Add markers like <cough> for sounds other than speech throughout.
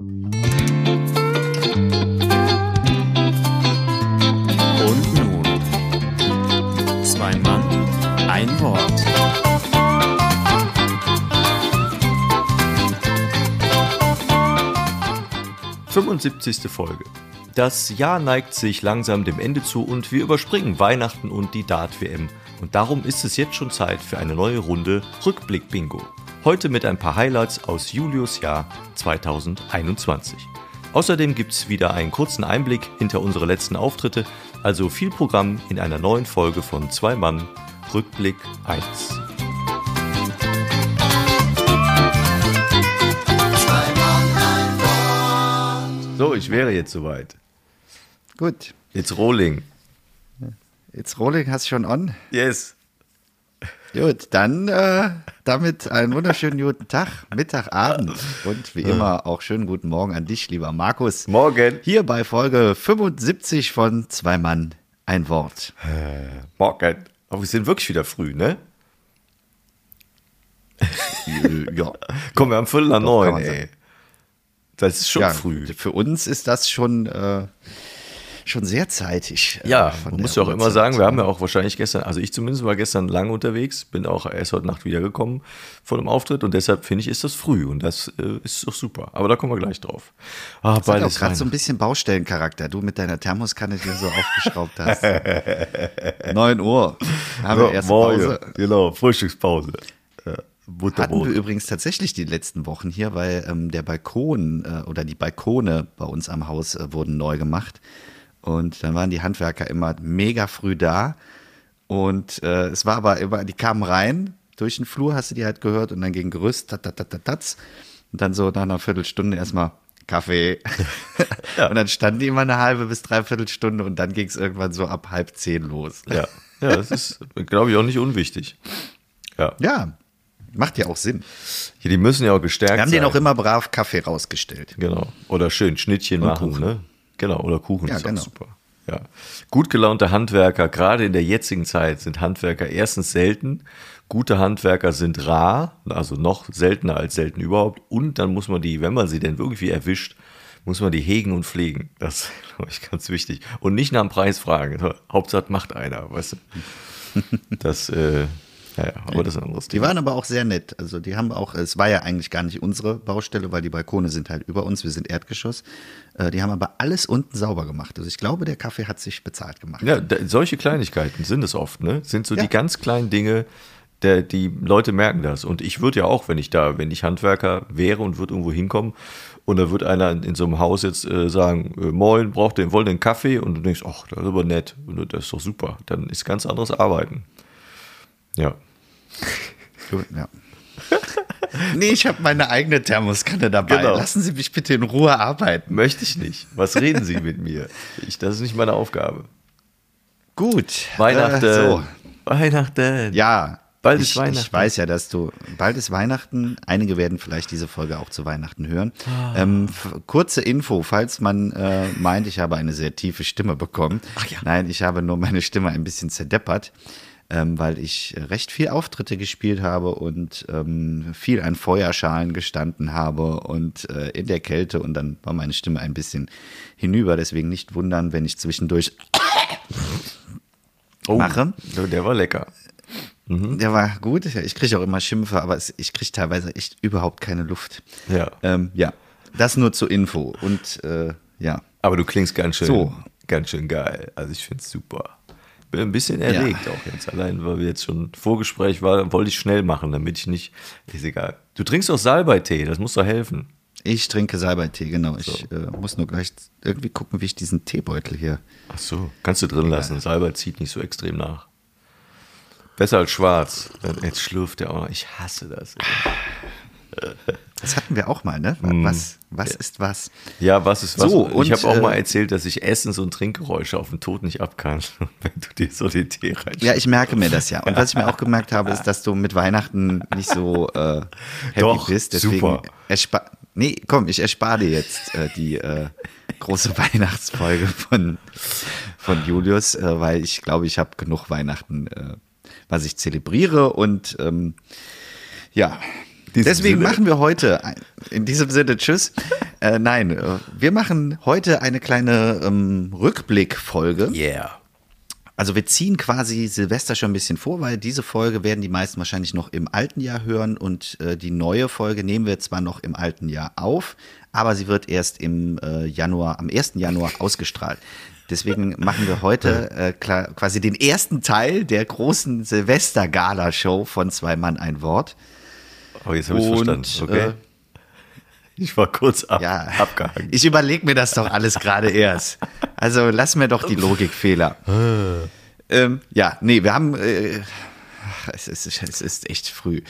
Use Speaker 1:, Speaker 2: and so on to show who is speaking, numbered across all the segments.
Speaker 1: Und nun, zwei Mann, ein Wort.
Speaker 2: Fünfundsiebzigste Folge. Das Jahr neigt sich langsam dem Ende zu und wir überspringen Weihnachten und die Dart-WM. Und darum ist es jetzt schon Zeit für eine neue Runde Rückblick-Bingo. Heute mit ein paar Highlights aus Julius Jahr 2021. Außerdem gibt es wieder einen kurzen Einblick hinter unsere letzten Auftritte, also viel Programm in einer neuen Folge von Zwei Mann Rückblick 1. So, ich wäre jetzt soweit.
Speaker 3: Gut,
Speaker 2: Jetzt Rolling.
Speaker 3: jetzt Rolling hast du schon on.
Speaker 2: Yes.
Speaker 3: Gut, dann äh, damit einen wunderschönen guten Tag, Mittag, Abend und wie immer auch schönen guten Morgen an dich, lieber Markus.
Speaker 2: Morgen.
Speaker 3: Hier bei Folge 75 von Zwei Mann, ein Wort.
Speaker 2: Morgen. Aber wir sind wirklich wieder früh, ne?
Speaker 3: Äh, <laughs> ja,
Speaker 2: Komm, wir haben Viertel nach neun, ey. Das ist schon
Speaker 3: ja
Speaker 2: früh.
Speaker 3: Für uns ist das schon, äh, schon sehr zeitig. äh,
Speaker 2: Ja, man muss ja auch immer sagen, wir haben ja auch wahrscheinlich gestern, also ich zumindest war gestern lange unterwegs, bin auch erst heute Nacht wiedergekommen von dem Auftritt und deshalb finde ich, ist das früh und das äh, ist doch super. Aber da kommen wir gleich drauf. Ah,
Speaker 3: Das hat auch gerade so ein bisschen Baustellencharakter. Du mit deiner Thermoskanne, die du so <laughs> aufgeschraubt hast. 9 Uhr. <laughs> Haben wir
Speaker 2: Ja,
Speaker 3: erste
Speaker 2: morgen.
Speaker 3: Pause.
Speaker 2: Genau, Frühstückspause. Ja,
Speaker 3: Hatten wir übrigens tatsächlich die letzten Wochen hier, weil ähm, der Balkon äh, oder die Balkone bei uns am Haus äh, wurden neu gemacht. Und dann waren die Handwerker immer mega früh da. Und äh, es war aber immer, die kamen rein, durch den Flur hast du die halt gehört und dann gegen Gerüst, tat, tat, tat, tat. Und dann so nach einer Viertelstunde erstmal Kaffee. <laughs> Und dann standen die immer eine halbe bis dreiviertel Stunde und dann ging es irgendwann so ab halb zehn los.
Speaker 2: Ja, ja, das ist, glaube ich, auch nicht unwichtig. Ja.
Speaker 3: Ja, macht ja auch Sinn.
Speaker 2: Hier, die müssen ja auch gestärkt
Speaker 3: Wir haben
Speaker 2: sein.
Speaker 3: denen auch immer brav Kaffee rausgestellt.
Speaker 2: Genau. Oder schön Schnittchen machen,
Speaker 3: Kuchen.
Speaker 2: ne? Genau, oder Kuchen
Speaker 3: Ja,
Speaker 2: ist
Speaker 3: genau.
Speaker 2: auch super. Ja. Gut gelaunte Handwerker, gerade in der jetzigen Zeit sind Handwerker erstens selten. Gute Handwerker sind rar, also noch seltener als selten überhaupt. Und dann muss man die, wenn man sie denn irgendwie erwischt, muss man die hegen und pflegen. Das ist, glaube ich, ganz wichtig. Und nicht nach dem Preis fragen. Hauptsache macht einer, weißt du. <laughs> Das, äh, ja, aber das ist ein anderes
Speaker 3: Die
Speaker 2: Thema.
Speaker 3: waren aber auch sehr nett. Also die haben auch, es war ja eigentlich gar nicht unsere Baustelle, weil die Balkone sind halt über uns, wir sind Erdgeschoss. Äh, Die haben aber alles unten sauber gemacht. Also ich glaube, der Kaffee hat sich bezahlt gemacht.
Speaker 2: Ja, solche Kleinigkeiten sind es oft, ne? Sind so
Speaker 3: Ja.
Speaker 2: die ganz kleinen Dinge, der, die Leute merken das. Und ich würde ja auch, wenn ich da, wenn ich Handwerker wäre und würde irgendwo hinkommen und da wird einer in, in so einem Haus jetzt äh, sagen, äh, moin, braucht den, wollen den Kaffee? Und du denkst, ach, das ist aber nett. Und das ist doch super. Dann ist ganz anderes Arbeiten. Ja.
Speaker 3: Gut, ja. <laughs> nee, ich habe meine eigene Thermoskanne dabei.
Speaker 2: Genau.
Speaker 3: Lassen Sie mich bitte in Ruhe arbeiten.
Speaker 2: Möchte ich nicht. Was reden Sie mit mir? Ich, das ist nicht meine Aufgabe.
Speaker 3: Gut.
Speaker 2: Weihnachten.
Speaker 3: Äh, so.
Speaker 2: Weihnachten.
Speaker 3: Ja.
Speaker 2: Bald ist
Speaker 3: ich,
Speaker 2: Weihnachten.
Speaker 3: Ich weiß ja, dass du, bald ist Weihnachten. Einige werden vielleicht diese Folge auch zu Weihnachten hören.
Speaker 2: Ah.
Speaker 3: Ähm, kurze Info, falls man äh, meint, ich habe eine sehr tiefe Stimme bekommen.
Speaker 2: Ach ja.
Speaker 3: Nein, ich habe nur meine Stimme ein bisschen zerdeppert, ähm, weil ich recht viel Auftritte gespielt habe und ähm, viel an Feuerschalen gestanden habe und äh, in der Kälte und dann war meine Stimme ein bisschen hinüber. Deswegen nicht wundern, wenn ich zwischendurch
Speaker 2: Oh,
Speaker 3: mache.
Speaker 2: Der war lecker.
Speaker 3: Der war gut. Ich kriege auch immer Schimpfe, aber es, ich kriege teilweise echt überhaupt keine Luft.
Speaker 2: Ja.
Speaker 3: Ähm, ja, das nur zur Info. Und äh, ja,
Speaker 2: Aber du klingst ganz schön,
Speaker 3: So.
Speaker 2: ganz schön geil. Also ich finde es super. Bin ein bisschen erregt auch jetzt. Allein, weil wir jetzt schon Vorgespräch war, wollte ich schnell machen, damit ich nicht. Ist egal. Du trinkst doch Salbeitee, das muss doch helfen.
Speaker 3: ich trinke Salbeitee, genau. Ich äh, muss nur gleich irgendwie gucken, wie ich diesen Teebeutel hier.
Speaker 2: Ach so, kannst du drin lassen. Salbei zieht nicht so extrem nach. Besser als schwarz. Jetzt schlürft er auch noch. Ich hasse das. <laughs>
Speaker 3: Das hatten wir auch mal, ne? Was, was ist was?
Speaker 2: Ja, was ist was?
Speaker 3: So,
Speaker 2: ich
Speaker 3: und,
Speaker 2: habe auch
Speaker 3: äh,
Speaker 2: mal erzählt, dass ich Essens- und Trinkgeräusche auf den Tod nicht ab kann, <laughs> wenn du dir so den Tee reinschüttest.
Speaker 3: Ja, ich merke mir das ja. Und was ich mir auch gemerkt habe, ist, <laughs> dass du mit Weihnachten nicht so äh, happy
Speaker 2: Doch,
Speaker 3: bist. Deswegen
Speaker 2: super.
Speaker 3: Erspa nee, komm, ich erspare dir jetzt äh, die äh, große <laughs> Weihnachtsfolge von, von Julius, äh, weil ich glaube, ich habe genug Weihnachten, äh, was ich zelebriere. Und ähm, ja, Deswegen
Speaker 2: Sinne.
Speaker 3: machen wir heute, in diesem Sinne, tschüss. <laughs> Äh, nein, äh, wir machen heute eine kleine ähm, Rückblickfolge.
Speaker 2: Yeah.
Speaker 3: Also wir ziehen quasi Silvester schon ein bisschen vor, weil diese Folge werden die meisten wahrscheinlich noch im alten Jahr hören und äh, die neue Folge nehmen wir zwar noch im alten Jahr auf, aber sie wird erst im äh, Januar, am 1. Januar ausgestrahlt. Deswegen machen wir heute <laughs> äh, klar, quasi den ersten Teil der großen Silvester-Gala-Show von Zwei Mann ein Wort.
Speaker 2: Oh, jetzt habe ich verstanden. Okay.
Speaker 3: äh,
Speaker 2: ich war kurz ab,
Speaker 3: Ja,
Speaker 2: abgehangen.
Speaker 3: ich überlege mir das doch alles gerade erst. Also lass mir doch die Logikfehler. ähm, ja, nee, wir haben, äh, es, ist, es ist echt früh.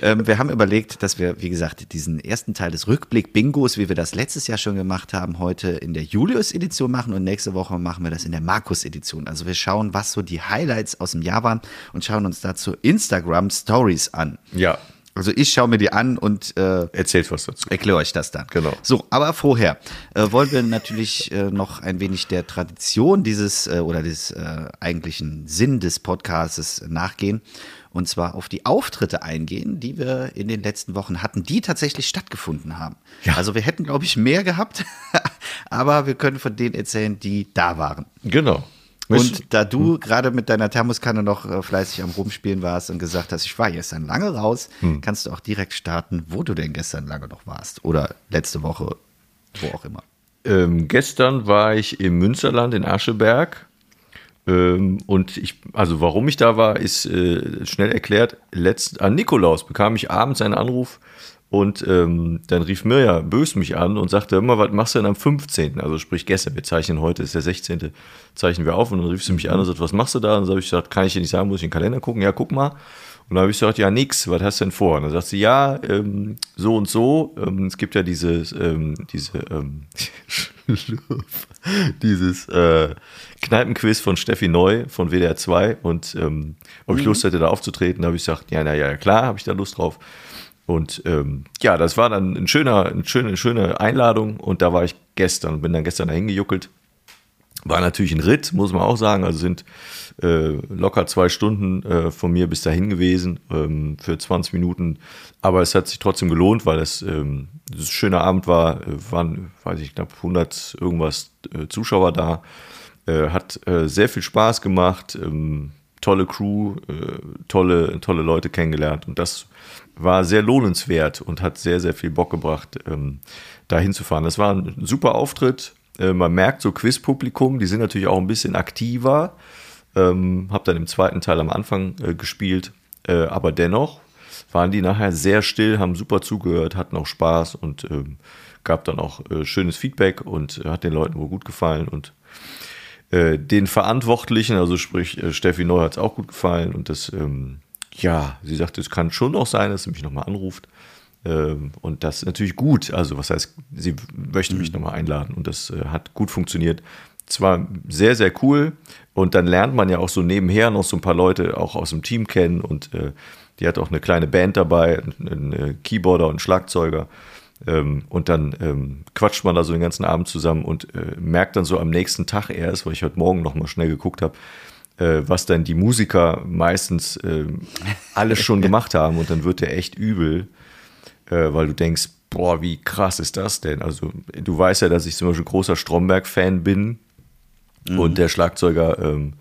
Speaker 3: Ähm, wir haben überlegt, dass wir, wie gesagt, diesen ersten Teil des Rückblick-Bingos, wie wir das letztes Jahr schon gemacht haben, heute in der Julius-Edition machen und nächste Woche machen wir das in der Markus-Edition. Also wir schauen, was so die Highlights aus dem Jahr waren und schauen uns dazu Instagram-Stories an.
Speaker 2: ja,
Speaker 3: Also ich schaue mir die an und äh,
Speaker 2: erzählt was dazu.
Speaker 3: Erkläre euch das dann.
Speaker 2: Genau.
Speaker 3: So, aber vorher äh, wollen wir natürlich äh, noch ein wenig der Tradition dieses äh, oder des äh, eigentlichen Sinn des Podcasts nachgehen. Und zwar auf die Auftritte eingehen, die wir in den letzten Wochen hatten, die tatsächlich stattgefunden haben.
Speaker 2: Ja.
Speaker 3: Also wir hätten, glaube ich, mehr gehabt, <laughs> aber wir können von denen erzählen, die da waren.
Speaker 2: Genau.
Speaker 3: Und da du gerade mit deiner Thermoskanne noch äh, fleißig am Rumspielen warst und gesagt hast, ich war gestern lange raus, kannst du auch direkt starten, wo du denn gestern lange noch warst. Oder letzte Woche, wo auch immer.
Speaker 2: Ähm, gestern war ich im Münsterland in Ascheberg. Ähm, und ich, also warum ich da war, ist äh, schnell erklärt. Letzt, an Nikolaus bekam ich abends einen Anruf und ähm, dann rief Mirja Bös mich an und sagte immer, was machst du denn am 15.? Also sprich gestern, wir zeichnen heute, ist der 16. zeichnen wir auf und dann rief sie mich an und sagte, was machst du da? Und dann habe ich gesagt, kann ich dir nicht sagen, muss ich in den Kalender gucken? Ja, guck mal. Und dann habe ich gesagt, ja, nix, was hast du denn vor? Und dann sagt sie, ja, ähm, so und so. Ähm, es gibt ja dieses, ähm, diese, ähm, <laughs> dieses äh, Kneipenquiz von Steffi Neu von WDR 2 und ähm, ob ich Lust hätte, da aufzutreten. Habe ich gesagt, ja, na ja, klar, habe ich da Lust drauf. Und ähm, ja, das war dann ein schöner, eine schöne, Einladung und da war ich gestern und bin dann gestern dahin gejuckelt. War natürlich ein Ritt, muss man auch sagen. Also sind äh, locker zwei Stunden äh, von mir bis dahin gewesen ähm, für 20 Minuten. Aber es hat sich trotzdem gelohnt, weil es ähm, ein schöner Abend war. Äh, waren, weiß ich, knapp 100 irgendwas äh, Zuschauer da. Äh, hat äh, sehr viel Spaß gemacht. Ähm, tolle Crew, äh, tolle, tolle Leute kennengelernt. Und das war sehr lohnenswert und hat sehr, sehr viel Bock gebracht, ähm, da hinzufahren. Das war ein super Auftritt. Äh, man merkt so Quizpublikum, die sind natürlich auch ein bisschen aktiver. Ähm, hab dann im zweiten Teil am Anfang äh, gespielt, äh, aber dennoch waren die nachher sehr still, haben super zugehört, hatten auch Spaß und ähm, gab dann auch äh, schönes Feedback und äh, hat den Leuten wohl gut gefallen und äh, den Verantwortlichen, also sprich äh, Steffi Neu hat es auch gut gefallen und das, ähm, ja, sie sagte, es kann schon auch sein, dass sie mich nochmal anruft. Ähm, und das ist natürlich gut. Also, was heißt, sie möchte mich nochmal einladen und das äh, hat gut funktioniert. Es war sehr, sehr cool und dann lernt man ja auch so nebenher noch so ein paar Leute auch aus dem Team kennen und äh, die hat auch eine kleine Band dabei, einen Keyboarder und Schlagzeuger. Ähm, und dann ähm, quatscht man da so den ganzen Abend zusammen und äh, merkt dann so am nächsten Tag erst, weil ich heute Morgen noch mal schnell geguckt habe, äh, was dann die Musiker meistens ähm, alles schon gemacht haben. Und dann wird der echt übel, äh, weil du denkst, boah, wie krass ist das denn? Also du weißt ja, dass ich zum Beispiel großer Stromberg-Fan bin. Und der Schlagzeuger ähm,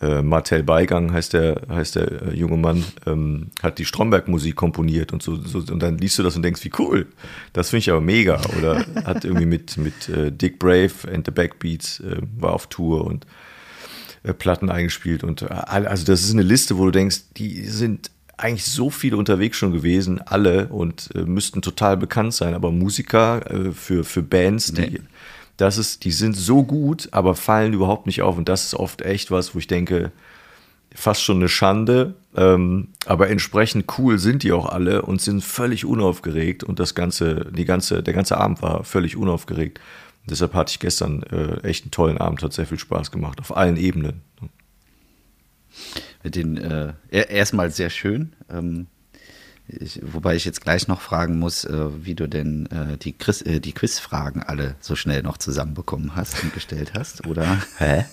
Speaker 2: äh, Martel Beigang heißt der, heißt der äh, junge Mann, ähm, hat die Stromberg-Musik komponiert und so, so und dann liest du das und denkst, wie cool. Das finde ich aber mega. Oder <laughs> hat irgendwie mit, mit äh, Dick Brave and the Backbeats äh, war auf Tour und äh, Platten eingespielt und äh, also das ist eine Liste, wo du denkst, die sind eigentlich so viele unterwegs schon gewesen, alle und müssten total bekannt sein, aber Musiker für, für Bands, die,
Speaker 3: Nee.
Speaker 2: Das ist, die sind so gut, aber fallen überhaupt nicht auf und das ist oft echt was, wo ich denke, fast schon eine Schande, ähm, aber entsprechend cool sind die auch alle und sind völlig unaufgeregt und das ganze, die ganze, der ganze Abend war völlig unaufgeregt. Und deshalb hatte ich gestern äh, echt einen tollen Abend, hat sehr viel Spaß gemacht, auf allen Ebenen.
Speaker 3: Mit den, äh, er- erstmal sehr schön. Ähm, ich, wobei ich jetzt gleich noch fragen muss, äh, wie du denn äh, die, Quiz, äh, die Quizfragen alle so schnell noch zusammenbekommen hast und gestellt hast, oder? <laughs>
Speaker 2: Hä?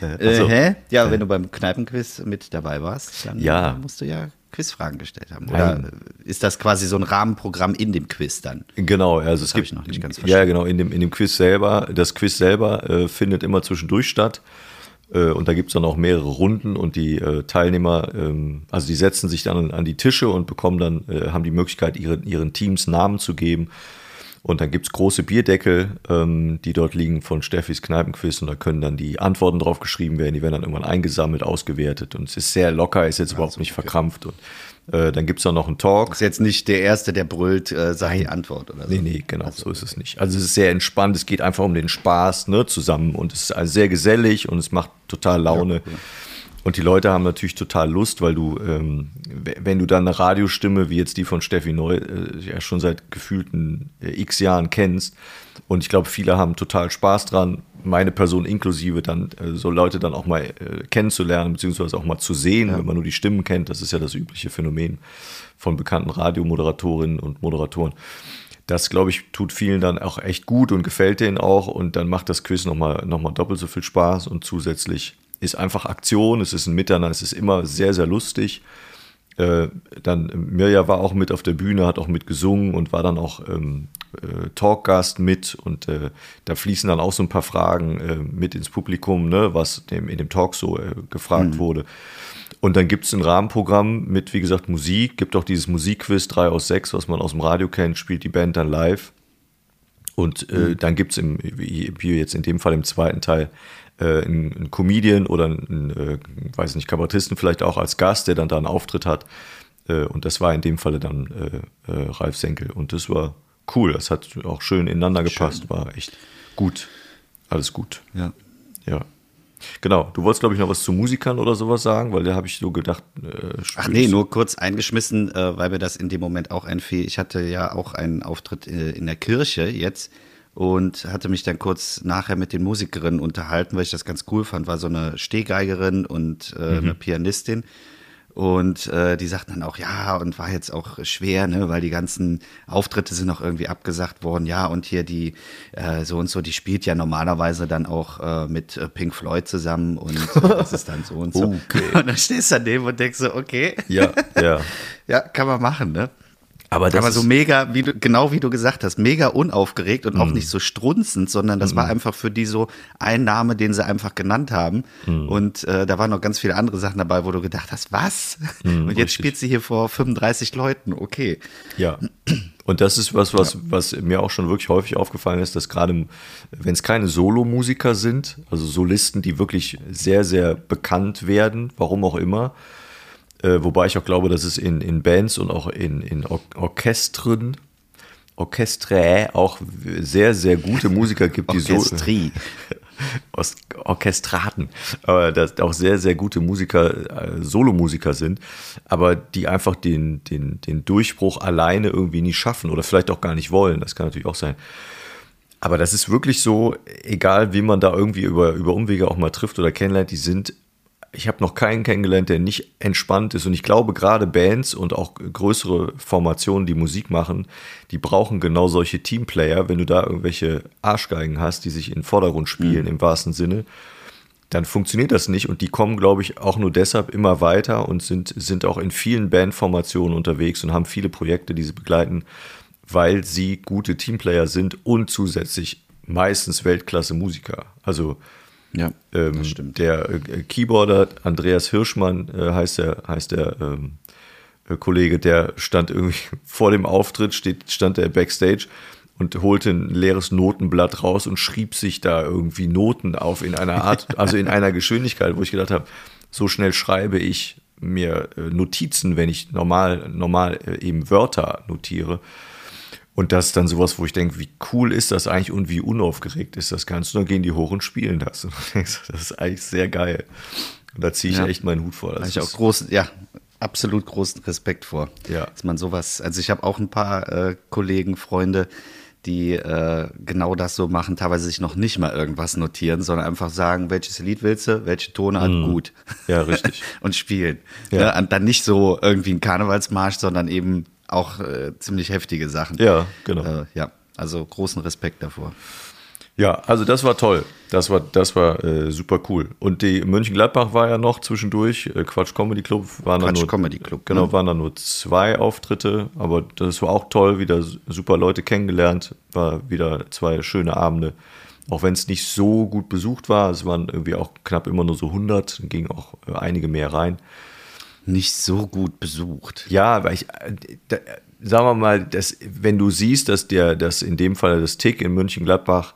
Speaker 3: Äh,
Speaker 2: also,
Speaker 3: hä? Ja, wenn du beim Kneipenquiz mit dabei warst, dann
Speaker 2: Ja.
Speaker 3: äh, musst du ja Quizfragen gestellt haben. Oder
Speaker 2: Nein.
Speaker 3: ist das quasi so ein Rahmenprogramm in dem Quiz dann?
Speaker 2: Genau, also es
Speaker 3: hab
Speaker 2: gibt
Speaker 3: ich noch nicht ganz
Speaker 2: ja
Speaker 3: verstanden.
Speaker 2: genau in dem in dem Quiz selber. Das Quiz selber äh, findet immer zwischendurch statt äh, und da gibt es dann auch mehrere Runden und die äh, Teilnehmer, ähm, also die setzen sich dann an, die Tische und bekommen dann äh, haben die Möglichkeit ihren ihren Teams Namen zu geben. Und dann gibt's große Bierdeckel, ähm, die dort liegen von Steffis Kneipenquiz und da können dann die Antworten drauf geschrieben werden, die werden dann irgendwann eingesammelt, ausgewertet und es ist sehr locker, ist jetzt überhaupt nicht verkrampft und äh, dann gibt's dann noch einen Talk.
Speaker 3: Ist jetzt nicht der Erste, der brüllt, äh, sagt die Antwort oder so.
Speaker 2: Nee, nee, genau, so ist es nicht. Also es ist sehr entspannt, es geht einfach um den Spaß ne, zusammen und es ist also sehr gesellig und es macht total Laune. Und die Leute haben natürlich total Lust, weil du, ähm, wenn du dann eine Radiostimme wie jetzt die von Steffi Neu äh, ja schon seit gefühlten äh, x Jahren kennst und ich glaube, viele haben total Spaß dran, meine Person inklusive, dann äh, so Leute dann auch mal äh, kennenzulernen, beziehungsweise auch mal zu sehen, wenn man nur die Stimmen kennt. Das ist ja das übliche Phänomen von bekannten Radiomoderatorinnen und Moderatoren. Das, glaube ich, tut vielen dann auch echt gut und gefällt denen auch. Und dann macht das Quiz nochmal noch mal doppelt so viel Spaß. Und zusätzlich ist einfach Aktion, es ist ein Miteinander, es ist immer sehr, sehr lustig. Äh, dann äh, Mirja war auch mit auf der Bühne, hat auch mit gesungen und war dann auch ähm, äh, Talkgast mit und äh, da fließen dann auch so ein paar Fragen äh, mit ins Publikum, ne, was dem, in dem Talk so gefragt wurde. Und dann gibt es ein Rahmenprogramm mit, wie gesagt, Musik, gibt auch dieses Musikquiz 3 aus 6, was man aus dem Radio kennt, spielt die Band dann live. Und äh, dann gibt es, wie wie jetzt in dem Fall im zweiten Teil, äh, einen, einen Comedian oder einen, äh, weiß nicht, Kabarettisten vielleicht auch als Gast, der dann da einen Auftritt hat. Äh, und das war in dem Falle dann äh, äh, Ralf Senkel. Und das war cool. Das hat auch schön ineinander gepasst. War echt gut. Alles gut.
Speaker 3: Ja.
Speaker 2: Ja. Genau. Du wolltest, glaube ich, noch was zu Musikern oder sowas sagen, weil da habe ich so gedacht. Äh,
Speaker 3: Ach nee, nur kurz eingeschmissen, äh, weil mir das in dem Moment auch einfiel. Ich hatte ja auch einen Auftritt äh, in der Kirche jetzt und hatte mich dann kurz nachher mit den Musikerinnen unterhalten, weil ich das ganz cool fand. War so eine Stehgeigerin und äh, eine Pianistin. Und äh, die sagten dann auch, ja, und war jetzt auch schwer, ne, weil die ganzen Auftritte sind noch irgendwie abgesagt worden. Ja, und hier die äh, so und so, die spielt ja normalerweise dann auch äh, mit äh, Pink Floyd zusammen und äh, das ist dann so und so. <laughs>
Speaker 2: Okay.
Speaker 3: Und dann stehst du daneben und denkst so, okay.
Speaker 2: Ja, ja. <laughs>
Speaker 3: Ja, kann man machen, ne?
Speaker 2: Aber das
Speaker 3: Aber so mega, wie du, genau wie du gesagt hast, mega unaufgeregt und auch
Speaker 2: Mhm.
Speaker 3: nicht so strunzend, sondern das war einfach für die so ein Name, den sie einfach genannt haben.
Speaker 2: Mhm.
Speaker 3: Und äh, da waren noch ganz viele andere Sachen dabei, wo du gedacht hast, was? und jetzt
Speaker 2: Mhm, richtig.
Speaker 3: spielt sie hier vor 35 Leuten, okay.
Speaker 2: Ja. Und das ist was, was, was mir auch schon wirklich häufig aufgefallen ist, dass gerade, wenn es keine Solomusiker sind, also Solisten, die wirklich sehr, sehr bekannt werden, warum auch immer, äh, wobei ich auch glaube, dass es in, in Bands und auch in, in Or Orchestren, Orchestre auch sehr, sehr gute Musiker gibt, die so,
Speaker 3: Orchestrie.
Speaker 2: aus <laughs> Orchestraten, aber dass auch sehr, sehr gute Musiker, äh, Solomusiker sind, aber die einfach den, den, den Durchbruch alleine irgendwie nie schaffen oder vielleicht auch gar nicht wollen. Das kann natürlich auch sein. Aber das ist wirklich so, egal wie man da irgendwie über, über Umwege auch mal trifft oder kennenlernt, die sind, ich habe noch keinen kennengelernt, der nicht entspannt ist. Und ich glaube, gerade Bands und auch größere Formationen, die Musik machen, die brauchen genau solche Teamplayer. Wenn du da irgendwelche Arschgeigen hast, die sich in den Vordergrund spielen, im wahrsten Sinne, dann funktioniert das nicht. Und die kommen, glaube ich, auch nur deshalb immer weiter und sind, sind auch in vielen Bandformationen unterwegs und haben viele Projekte, die sie begleiten, weil sie gute Teamplayer sind und zusätzlich meistens Weltklasse-Musiker. Also
Speaker 3: Ja,
Speaker 2: ähm,
Speaker 3: stimmt.
Speaker 2: der äh, Keyboarder Andreas Hirschmann äh, heißt der, heißt der ähm, äh, Kollege, der stand irgendwie <laughs> vor dem Auftritt, steht, stand er backstage und holte ein leeres Notenblatt raus und schrieb sich da irgendwie Noten auf in einer Art, <laughs> also in einer Geschwindigkeit, wo ich gedacht habe, so schnell schreibe ich mir äh, Notizen, wenn ich normal, normal äh, eben Wörter notiere. Und das ist dann sowas, wo ich denke, wie cool ist das eigentlich und wie unaufgeregt ist das Ganze. Und dann gehen die hoch und spielen das. <laughs> Und denkst, das ist eigentlich sehr geil. Und da ziehe ich
Speaker 3: Ja.
Speaker 2: echt meinen Hut vor. Das
Speaker 3: ich auch
Speaker 2: ist-
Speaker 3: großen, ja, absolut großen Respekt vor.
Speaker 2: Ja.
Speaker 3: Dass man sowas, also ich habe auch ein paar äh, Kollegen, Freunde, die äh, genau das so machen, teilweise sich noch nicht mal irgendwas notieren, sondern einfach sagen, welches Lied willst du, welche Tonart, gut.
Speaker 2: Mhm. Ja, richtig. <laughs>
Speaker 3: und spielen.
Speaker 2: Ja.
Speaker 3: Ne? Und dann nicht so irgendwie ein Karnevalsmarsch, sondern eben auch äh, ziemlich heftige Sachen.
Speaker 2: Ja, genau.
Speaker 3: Äh, ja, also großen Respekt davor.
Speaker 2: Ja, also das war toll. Das war, das war äh, super cool. Und die Mönchengladbach war ja noch zwischendurch, äh, Quatsch Comedy Club waren
Speaker 3: Quatsch
Speaker 2: nur,
Speaker 3: Comedy Club,
Speaker 2: Genau,
Speaker 3: ne?
Speaker 2: waren dann nur zwei Auftritte, aber das war auch toll, wieder super Leute kennengelernt, war wieder zwei schöne Abende. Auch wenn es nicht so gut besucht war, es waren irgendwie auch knapp immer nur so 100, gingen auch äh, einige mehr rein.
Speaker 3: Nicht so gut besucht.
Speaker 2: Ja, weil ich, äh, da, sagen wir mal, dass, wenn du siehst, dass der, dass in dem Fall das Tick in München-Gladbach,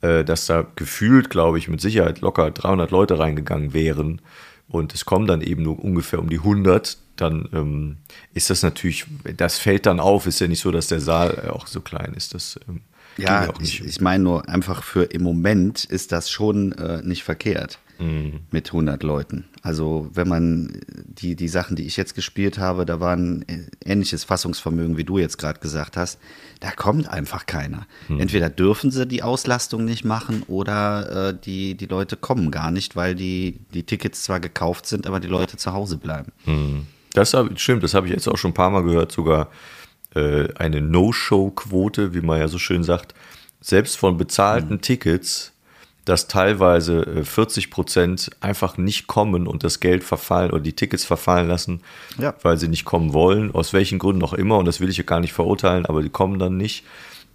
Speaker 2: äh, dass da gefühlt, glaube ich, mit Sicherheit locker 300 Leute reingegangen wären und es kommen dann eben nur ungefähr um die 100, dann ähm, ist das natürlich, das fällt dann auf, ist ja nicht so, dass der Saal auch so klein ist. Das ähm,
Speaker 3: Ja, ich, ich meine nur einfach für im Moment ist das schon äh, nicht verkehrt
Speaker 2: Mhm.
Speaker 3: mit 100 Leuten. Also wenn man die, die Sachen, die ich jetzt gespielt habe, da war ein äh, ähnliches Fassungsvermögen, wie du jetzt gerade gesagt hast, da kommt einfach keiner.
Speaker 2: Mhm.
Speaker 3: Entweder dürfen sie die Auslastung nicht machen oder äh, die, die Leute kommen gar nicht, weil die, die Tickets zwar gekauft sind, aber die Leute zu Hause bleiben.
Speaker 2: Das hab, stimmt, das habe ich jetzt auch schon ein paar Mal gehört, sogar äh, eine No-Show-Quote, wie man ja so schön sagt, selbst von bezahlten Tickets, dass teilweise äh, 40 Prozent einfach nicht kommen und das Geld verfallen oder die Tickets verfallen lassen,
Speaker 3: Ja.
Speaker 2: weil sie nicht kommen wollen, aus welchen Gründen auch immer, und das will ich ja gar nicht verurteilen, aber die kommen dann nicht.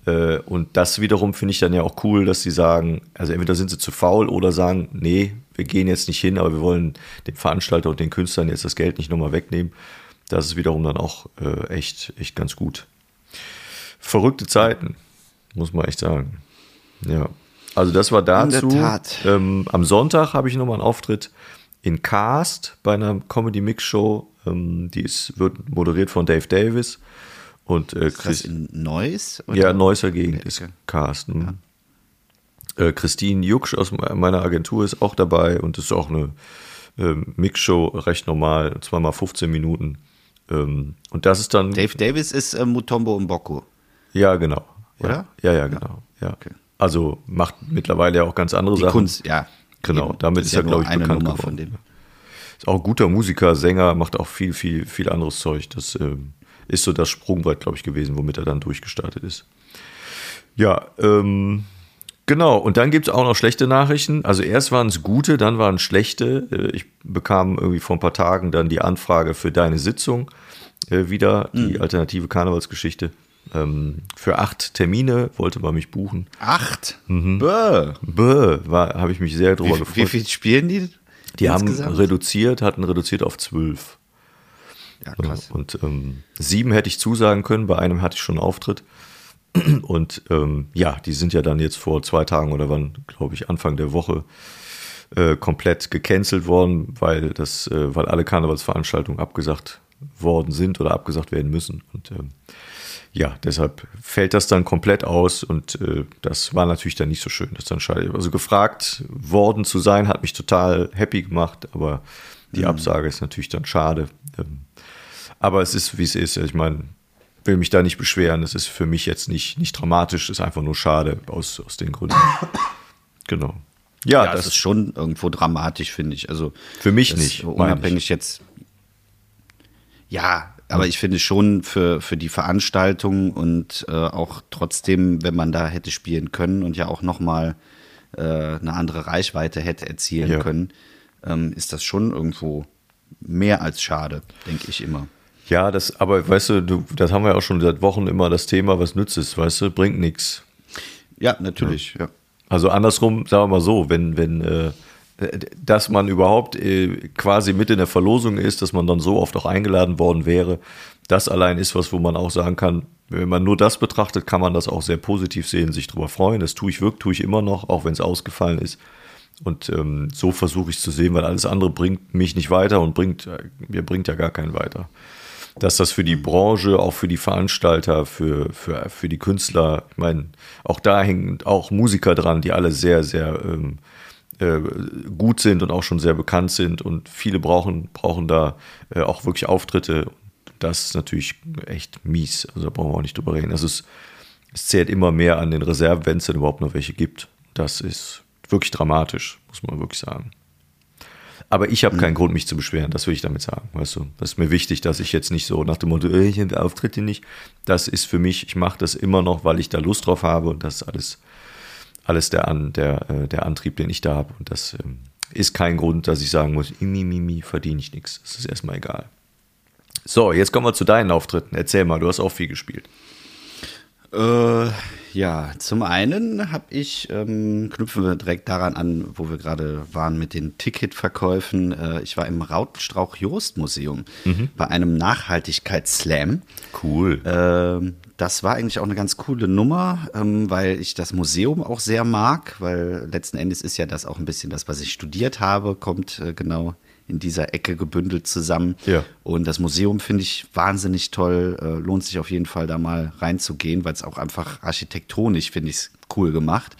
Speaker 2: Äh, Und das wiederum finde ich dann ja auch cool, dass sie sagen, also entweder sind sie zu faul oder sagen, nee, wir gehen jetzt nicht hin, aber wir wollen dem Veranstalter und den Künstlern jetzt das Geld nicht nochmal wegnehmen. Das ist wiederum dann auch äh, echt, echt ganz gut. Verrückte Zeiten, muss man echt sagen. Ja. Also das war dazu. Ähm, am Sonntag habe ich nochmal einen Auftritt in Cast bei einer Comedy Mix Show. Ähm, die ist, wird moderiert von Dave Davis und äh,
Speaker 3: Ist das
Speaker 2: Chris,
Speaker 3: in Neuss? oder?
Speaker 2: ja, Neusser Gegend ist Carsten. Äh, Christine Jucksch aus me- meiner Agentur ist auch dabei und ist auch eine ähm, Mixshow, recht normal, zweimal 15 Minuten. Ähm, und das ist dann.
Speaker 3: Dave Davis ist äh, Mutombo Mboko.
Speaker 2: Ja, genau. Ja.
Speaker 3: Oder?
Speaker 2: Ja, ja, genau. Ja.
Speaker 3: Okay.
Speaker 2: Also macht mittlerweile ja auch ganz andere
Speaker 3: Die
Speaker 2: Sachen.
Speaker 3: Kunst, ja.
Speaker 2: Genau,
Speaker 3: Eben.
Speaker 2: damit
Speaker 3: Das
Speaker 2: ist er,
Speaker 3: nur
Speaker 2: glaube ich,
Speaker 3: eine
Speaker 2: bekannt
Speaker 3: Nummer
Speaker 2: geworden.
Speaker 3: von dem.
Speaker 2: Ist auch ein guter Musiker, Sänger, macht auch viel, viel, viel anderes Zeug. Das ähm, ist so das Sprungbrett, glaube ich, gewesen, womit er dann durchgestartet ist. Ja, ähm, genau. Und dann gibt es auch noch schlechte Nachrichten. Also erst waren es gute, dann waren es schlechte. Äh, Ich bekam irgendwie vor ein paar Tagen dann die Anfrage für deine Sitzung äh, wieder, die
Speaker 3: Mhm.
Speaker 2: alternative Karnevalsgeschichte. Ähm, für acht Termine wollte man mich buchen.
Speaker 3: Acht?
Speaker 2: Mhm.
Speaker 3: Bäh,
Speaker 2: war- habe ich mich sehr drüber
Speaker 3: Wie,
Speaker 2: gefreut.
Speaker 3: wie viel spielen die?
Speaker 2: Die haben
Speaker 3: insgesamt?
Speaker 2: reduziert, hatten reduziert auf zwölf.
Speaker 3: Ja, krass.
Speaker 2: Und ähm, sieben hätte ich zusagen können, bei einem hatte ich schon einen Auftritt. <clears throat> Und ähm, ja, die sind ja dann jetzt vor zwei Tagen oder wann, glaube ich, Anfang der Woche äh, komplett gecancelt worden, weil das, äh, weil alle Karnevalsveranstaltungen abgesagt worden sind oder abgesagt werden müssen. Und ähm, ja, deshalb fällt das dann komplett aus und äh, das war natürlich dann nicht so schön. Das dann schade. Also gefragt worden zu sein, hat mich total happy gemacht, aber die Absage ist natürlich dann schade. Ähm, aber es ist, wie es ist. Ich meine, will mich da nicht beschweren. Es ist für mich jetzt nicht, nicht dramatisch, ist einfach nur schade aus, aus den Gründen. <coughs> Genau. Ja,
Speaker 3: Ja,
Speaker 2: das
Speaker 3: das ist schon irgendwo dramatisch, finde ich. Also
Speaker 2: Für mich
Speaker 3: das
Speaker 2: nicht,
Speaker 3: Unabhängig jetzt. Ja, aber ich finde schon für, für die Veranstaltung und äh, auch trotzdem, wenn man da hätte spielen können und ja auch nochmal äh, eine andere Reichweite hätte erzielen
Speaker 2: Ja.
Speaker 3: können, ähm, ist das schon irgendwo mehr als schade, denke ich immer.
Speaker 2: Ja, das, aber weißt du, du, das haben wir auch schon seit Wochen immer das Thema, was nützt es, weißt du, bringt nichts.
Speaker 3: Ja, natürlich. Ja.
Speaker 2: Also andersrum, sagen wir mal so, wenn, wenn, äh, dass man überhaupt äh, quasi mit in der Verlosung ist, dass man dann so oft auch eingeladen worden wäre, das allein ist was, wo man auch sagen kann, wenn man nur das betrachtet, kann man das auch sehr positiv sehen, sich darüber freuen. Das tue ich wirklich, tue ich immer noch, auch wenn es ausgefallen ist. Und ähm, so versuche ich es zu sehen, weil alles andere bringt mich nicht weiter und bringt, äh, mir bringt ja gar keinen weiter. Dass das für die Branche, auch für die Veranstalter, für, für, für die Künstler, ich meine, auch da hängen auch Musiker dran, die alle sehr, sehr ähm, äh, gut sind und auch schon sehr bekannt sind und viele brauchen, brauchen da äh, auch wirklich Auftritte. Das ist natürlich echt mies. Also da brauchen wir auch nicht drüber reden. Also es, es zählt immer mehr an den Reserven, wenn es denn überhaupt noch welche gibt. Das ist wirklich dramatisch, muss man wirklich sagen. Aber ich habe keinen Grund, mich zu beschweren, das will ich damit sagen. Weißt du, das ist mir wichtig, dass ich jetzt nicht so nach dem Motto, äh, ich habe Auftritte nicht. Das ist für mich, ich mache das immer noch, weil ich da Lust drauf habe und das ist alles, alles der, An, der, äh, der Antrieb, den ich da habe. Und das ähm, ist kein Grund, dass ich sagen muss, mi, mi, mi, verdiene ich nichts. Das ist erstmal egal. So, jetzt kommen wir zu deinen Auftritten. Erzähl mal, du hast auch viel gespielt.
Speaker 3: Äh, ja, zum einen habe ich, ähm, knüpfen wir direkt daran an, wo wir gerade waren mit den Ticketverkäufen. Äh, ich war im Rautenstrauch-Jost-Museum mhm. bei einem Nachhaltigkeitsslam.
Speaker 2: Cool.
Speaker 3: Äh, das war eigentlich auch eine ganz coole Nummer, ähm, weil ich das Museum auch sehr mag, weil letzten Endes ist ja das auch ein bisschen das, was ich studiert habe, kommt äh, genau in dieser Ecke gebündelt zusammen.
Speaker 2: Ja.
Speaker 3: Und das Museum finde ich wahnsinnig toll. Äh, lohnt sich auf jeden Fall da mal reinzugehen, weil es auch einfach architektonisch, finde ich, cool gemacht.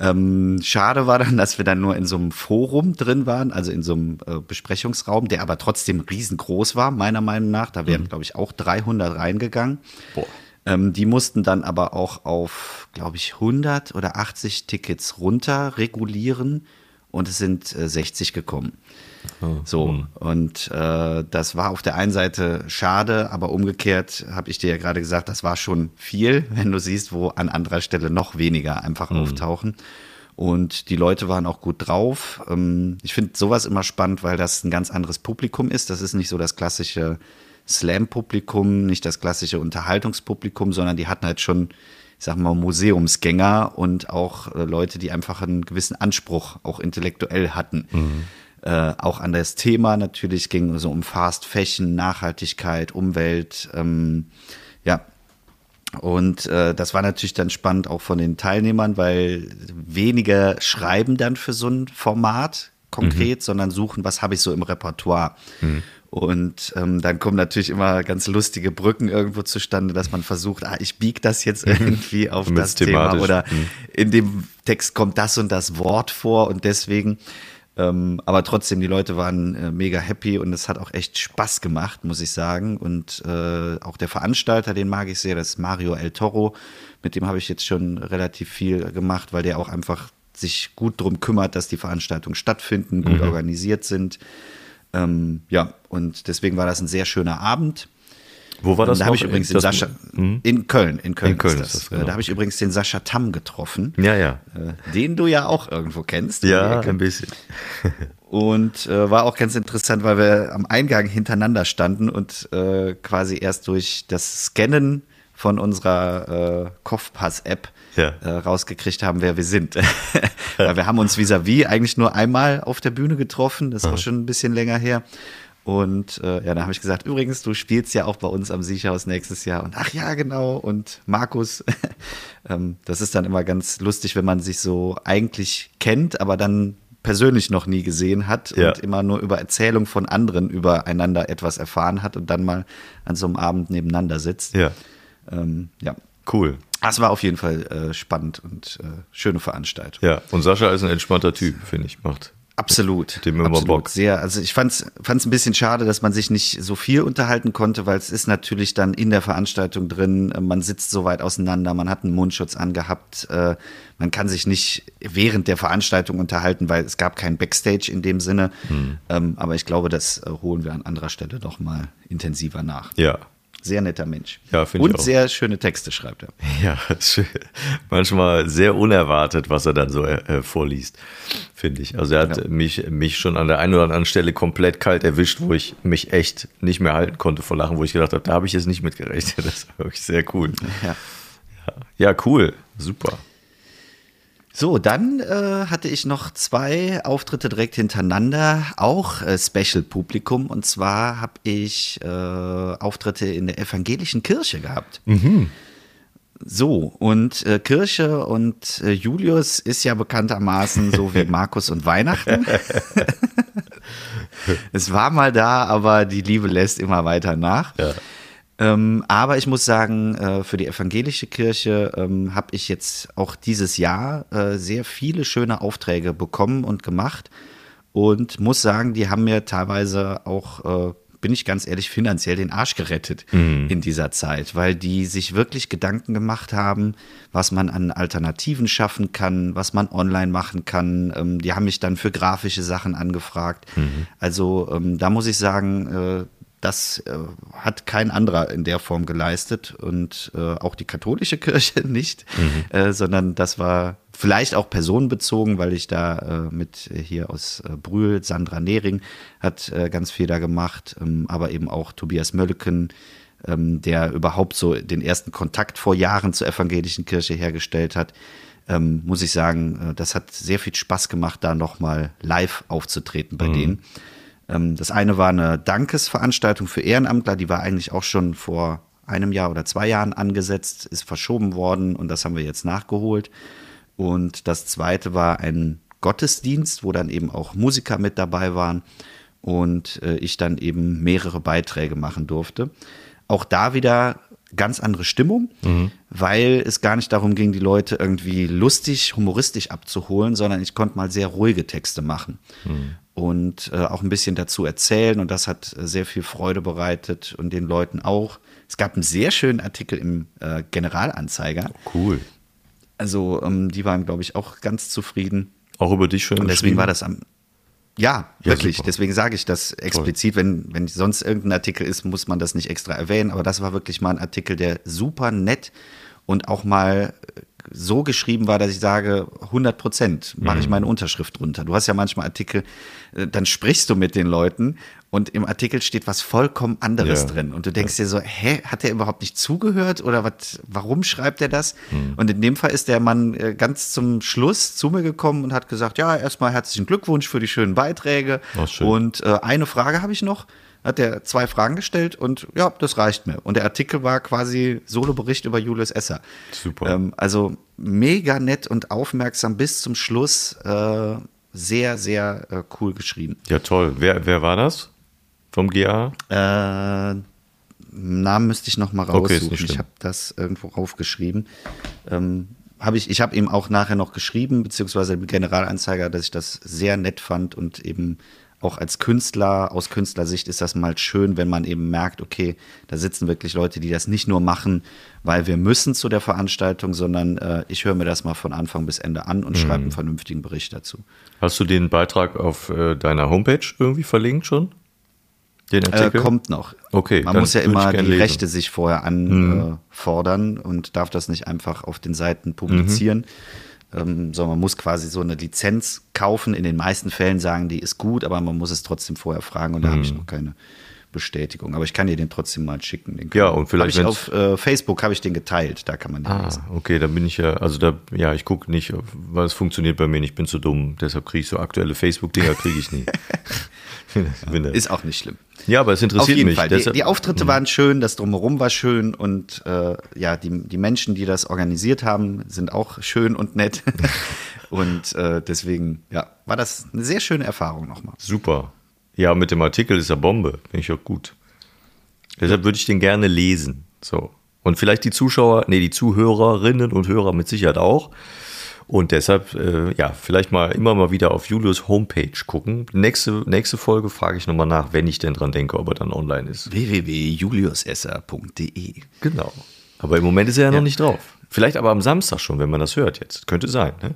Speaker 3: Ähm, schade war dann, dass wir dann nur in so einem Forum drin waren, also in so einem äh, Besprechungsraum, der aber trotzdem riesengroß war, meiner Meinung nach. Da wären, mhm. glaube ich, auch 300 reingegangen.
Speaker 2: Boah.
Speaker 3: Ähm, die mussten dann aber auch auf, glaube ich, 100 oder 80 Tickets runter regulieren und es sind äh, 60 gekommen. Oh, so, hm. und äh, das war auf der einen Seite schade, aber umgekehrt habe ich dir ja gerade gesagt, das war schon viel, <laughs> wenn du siehst, wo an anderer Stelle noch weniger einfach hm. auftauchen. Und die Leute waren auch gut drauf. Ähm, ich finde sowas immer spannend, weil das ein ganz anderes Publikum ist. Das ist nicht so das klassische Slam-Publikum, nicht das klassische Unterhaltungspublikum, sondern die hatten halt schon ich sag mal, Museumsgänger und auch äh, Leute, die einfach einen gewissen Anspruch auch intellektuell hatten. Mhm. Äh, auch an das Thema natürlich ging so um Fast Fashion, Nachhaltigkeit, Umwelt, ähm, ja. Und äh, das war natürlich dann spannend auch von den Teilnehmern, weil weniger schreiben dann für so ein Format konkret, mhm. sondern suchen, was habe ich so im Repertoire. Mhm. Und ähm, dann kommen natürlich immer ganz lustige Brücken irgendwo zustande, dass man versucht, ah, ich biege das jetzt <laughs> mhm. irgendwie auf das Thema oder mhm. in dem Text kommt das und das Wort vor und deswegen. Ähm, aber trotzdem, die Leute waren äh, mega happy und es hat auch echt Spaß gemacht, muss ich sagen. Und äh, auch der Veranstalter, den mag ich sehr, das ist Mario El Toro. Mit dem habe ich jetzt schon relativ viel gemacht, weil der auch einfach sich gut darum kümmert, dass die Veranstaltungen stattfinden, gut mhm. organisiert sind. Ähm, ja, und deswegen war das ein sehr schöner Abend.
Speaker 2: Wo war das?
Speaker 3: Da habe ich übrigens den Sascha
Speaker 2: mhm.
Speaker 3: in Köln. In Köln,
Speaker 2: in Köln ist das. Ist das
Speaker 3: äh, genau. Da habe ich übrigens den Sascha Tam getroffen.
Speaker 2: Ja, ja.
Speaker 3: Äh, den du ja auch irgendwo kennst.
Speaker 2: Ja, ein bisschen. <laughs>
Speaker 3: und äh, war auch ganz interessant, weil wir am Eingang hintereinander standen und äh, quasi erst durch das Scannen von unserer äh, Kopfpass-App ja. äh, rausgekriegt haben, wer wir sind. <laughs> Weil wir haben uns vis-à-vis -vis eigentlich nur einmal auf der Bühne getroffen, das ist Aha. auch schon ein bisschen länger her. Und äh, ja, da habe ich gesagt, übrigens, du spielst ja auch bei uns am Sicherhaus nächstes Jahr. Und ach ja, genau. Und Markus, <laughs> ähm, das ist dann immer ganz lustig, wenn man sich so eigentlich kennt, aber dann persönlich noch nie gesehen hat ja. und immer nur über Erzählung von anderen übereinander etwas erfahren hat und dann mal an so einem Abend nebeneinander sitzt.
Speaker 2: Ja.
Speaker 3: Ähm, ja.
Speaker 2: Cool.
Speaker 3: Das war auf jeden Fall äh, spannend und äh, schöne Veranstaltung.
Speaker 2: Ja, und Sascha ist ein entspannter Typ, finde ich. Macht
Speaker 3: Absolut.
Speaker 2: Dem immer
Speaker 3: absolut.
Speaker 2: Bock.
Speaker 3: Sehr. Also ich fand es ein bisschen schade, dass man sich nicht so viel unterhalten konnte, weil es ist natürlich dann in der Veranstaltung drin, man sitzt so weit auseinander, man hat einen Mundschutz angehabt, äh, man kann sich nicht während der Veranstaltung unterhalten, weil es gab kein Backstage in dem Sinne. Hm. Ähm, aber ich glaube, das äh, holen wir an anderer Stelle noch mal intensiver nach.
Speaker 2: Ja,
Speaker 3: sehr netter Mensch.
Speaker 2: Ja, finde
Speaker 3: ich
Speaker 2: Und
Speaker 3: sehr schöne Texte schreibt er. <laughs>
Speaker 2: Ja, manchmal sehr unerwartet, was er dann so äh, vorliest, finde ich. Also er hat ja. mich, mich schon an der einen oder anderen Stelle komplett kalt erwischt, wo ich mich echt nicht mehr halten konnte vor Lachen, wo ich gedacht habe, da habe ich jetzt nicht mitgerechnet. <laughs> Das war wirklich sehr cool.
Speaker 3: Ja,
Speaker 2: ja cool. Super.
Speaker 3: So, dann äh, hatte ich noch zwei Auftritte direkt hintereinander, auch äh, Special-Publikum. Und zwar habe ich äh, Auftritte in der evangelischen Kirche gehabt.
Speaker 2: Mhm.
Speaker 3: So, und äh, Kirche und äh, Julius ist ja bekanntermaßen so wie <laughs> Markus und Weihnachten. <laughs> es war mal da, aber die Liebe lässt immer weiter nach.
Speaker 2: Ja.
Speaker 3: Ähm, aber ich muss sagen, äh, für die evangelische Kirche ähm, habe ich jetzt auch dieses Jahr äh, sehr viele schöne Aufträge bekommen und gemacht. Und muss sagen, die haben mir teilweise auch, äh, bin ich ganz ehrlich, finanziell den Arsch gerettet mhm. in dieser Zeit, weil die sich wirklich Gedanken gemacht haben, was man an Alternativen schaffen kann, was man online machen kann. Ähm, die haben mich dann für grafische Sachen angefragt. Mhm. Also ähm, da muss ich sagen, äh, das äh, hat kein anderer in der Form geleistet und äh, auch die katholische <laughs> Kirche nicht, mhm. äh, sondern das war vielleicht auch personenbezogen, weil ich da äh, mit hier aus äh, Brühl, Sandra Nehring hat äh, ganz viel da gemacht, ähm, aber eben auch Tobias Mölleken, ähm, der überhaupt so den ersten Kontakt vor Jahren zur evangelischen Kirche hergestellt hat. Ähm, muss ich sagen, das hat sehr viel Spaß gemacht, da nochmal live aufzutreten bei mhm. denen. Ähm, das eine war eine Dankesveranstaltung für Ehrenamtler, die war eigentlich auch schon vor einem Jahr oder zwei Jahren angesetzt, ist verschoben worden und das haben wir jetzt nachgeholt. Und das zweite war ein Gottesdienst, wo dann eben auch Musiker mit dabei waren und äh, ich dann eben mehrere Beiträge machen durfte. Auch da wieder ganz andere Stimmung, mhm. weil es gar nicht darum ging, die Leute irgendwie lustig, humoristisch abzuholen, sondern ich konnte mal sehr ruhige Texte machen. Mhm und äh, auch ein bisschen dazu erzählen. Und das hat äh, sehr viel Freude bereitet und den Leuten auch. Es gab einen sehr schönen Artikel im äh, Generalanzeiger.
Speaker 2: Cool.
Speaker 3: Also ähm, die waren, glaube ich, auch ganz zufrieden.
Speaker 2: Auch über dich schön.
Speaker 3: Und deswegen war das am. Ja, ja wirklich. Super. Deswegen sage ich das explizit. Wenn, wenn sonst irgendein Artikel ist, muss man das nicht extra erwähnen. Aber das war wirklich mal ein Artikel, der super nett und auch mal äh, so geschrieben war, dass ich sage, 100 Prozent mache ich mhm. meine Unterschrift drunter. Du hast ja manchmal Artikel, äh, dann sprichst du mit den Leuten und im Artikel steht was vollkommen anderes ja. drin. Und du denkst ja. dir so, hä, hat der überhaupt nicht zugehört oder was, warum schreibt er das? Mhm. Und in dem Fall ist der Mann äh, ganz zum Schluss zu mir gekommen und hat gesagt, ja, erstmal herzlichen Glückwunsch für die schönen Beiträge. Oh, und äh, eine Frage habe ich noch hat er zwei Fragen gestellt und ja, das reicht mir. Und der Artikel war quasi Solobericht über Julius Esser.
Speaker 2: Super.
Speaker 3: Ähm, also mega nett und aufmerksam bis zum Schluss. Äh, sehr, sehr äh, cool geschrieben.
Speaker 2: Ja, toll. Wer, wer war das vom GA?
Speaker 3: Äh, Namen müsste ich noch mal raussuchen. Okay, ich habe das irgendwo raufgeschrieben. Ähm, hab ich ich habe ihm auch nachher noch geschrieben, beziehungsweise dem Generalanzeiger, dass ich das sehr nett fand und eben auch als Künstler, aus Künstlersicht ist das mal schön, wenn man eben merkt, okay, da sitzen wirklich Leute, die das nicht nur machen, weil wir müssen zu der Veranstaltung, sondern äh, ich höre mir das mal von Anfang bis Ende an und mhm. schreibe einen vernünftigen Bericht dazu.
Speaker 2: Hast du den Beitrag auf äh, deiner Homepage irgendwie verlinkt schon?
Speaker 3: Den äh, Artikel? Äh, kommt noch.
Speaker 2: Okay.
Speaker 3: Man muss ja immer die lesen. Rechte sich vorher anfordern mhm. und darf das nicht einfach auf den Seiten publizieren. Mhm ähm, sondern man muss quasi so eine Lizenz kaufen. In den meisten Fällen sagen die, ist gut, aber man muss es trotzdem vorher fragen und da mhm. habe ich noch keine Bestätigung. Aber ich kann dir den trotzdem mal schicken.
Speaker 2: ja, und vielleicht
Speaker 3: ich auf äh, Facebook habe ich den geteilt, da kann man den
Speaker 2: ah, lesen. Okay, dann bin ich ja, also da, ja, ich gucke nicht, weil es funktioniert bei mir nicht, ich bin zu dumm. Deshalb kriege ich so aktuelle Facebook-Dinger, kriege ich nie. <laughs> <laughs>
Speaker 3: ist auch nicht schlimm.
Speaker 2: Ja, aber es interessiert
Speaker 3: Auf jeden
Speaker 2: mich.
Speaker 3: Fall. Die, die Auftritte mhm. waren schön, das Drumherum war schön und äh, ja, die, die Menschen, die das organisiert haben, sind auch schön und nett. <laughs> und äh, deswegen, ja, war das eine sehr schöne Erfahrung nochmal.
Speaker 2: Super. Ja, mit dem Artikel ist er Bombe. Finde ich auch gut. Deshalb würde ich den gerne lesen. So. Und vielleicht die Zuschauer, nee, die Zuhörerinnen und Hörer mit Sicherheit auch. Und deshalb, äh, ja, vielleicht mal immer mal wieder auf Julius Homepage gucken. Nächste, nächste Folge frage ich nochmal nach, wenn ich denn dran denke, ob er dann online ist.
Speaker 3: www.juliusesser.de
Speaker 2: Genau. Aber im Moment ist er ja, ja, noch nicht drauf. Vielleicht aber am Samstag schon, wenn man das hört jetzt. Könnte sein, ne?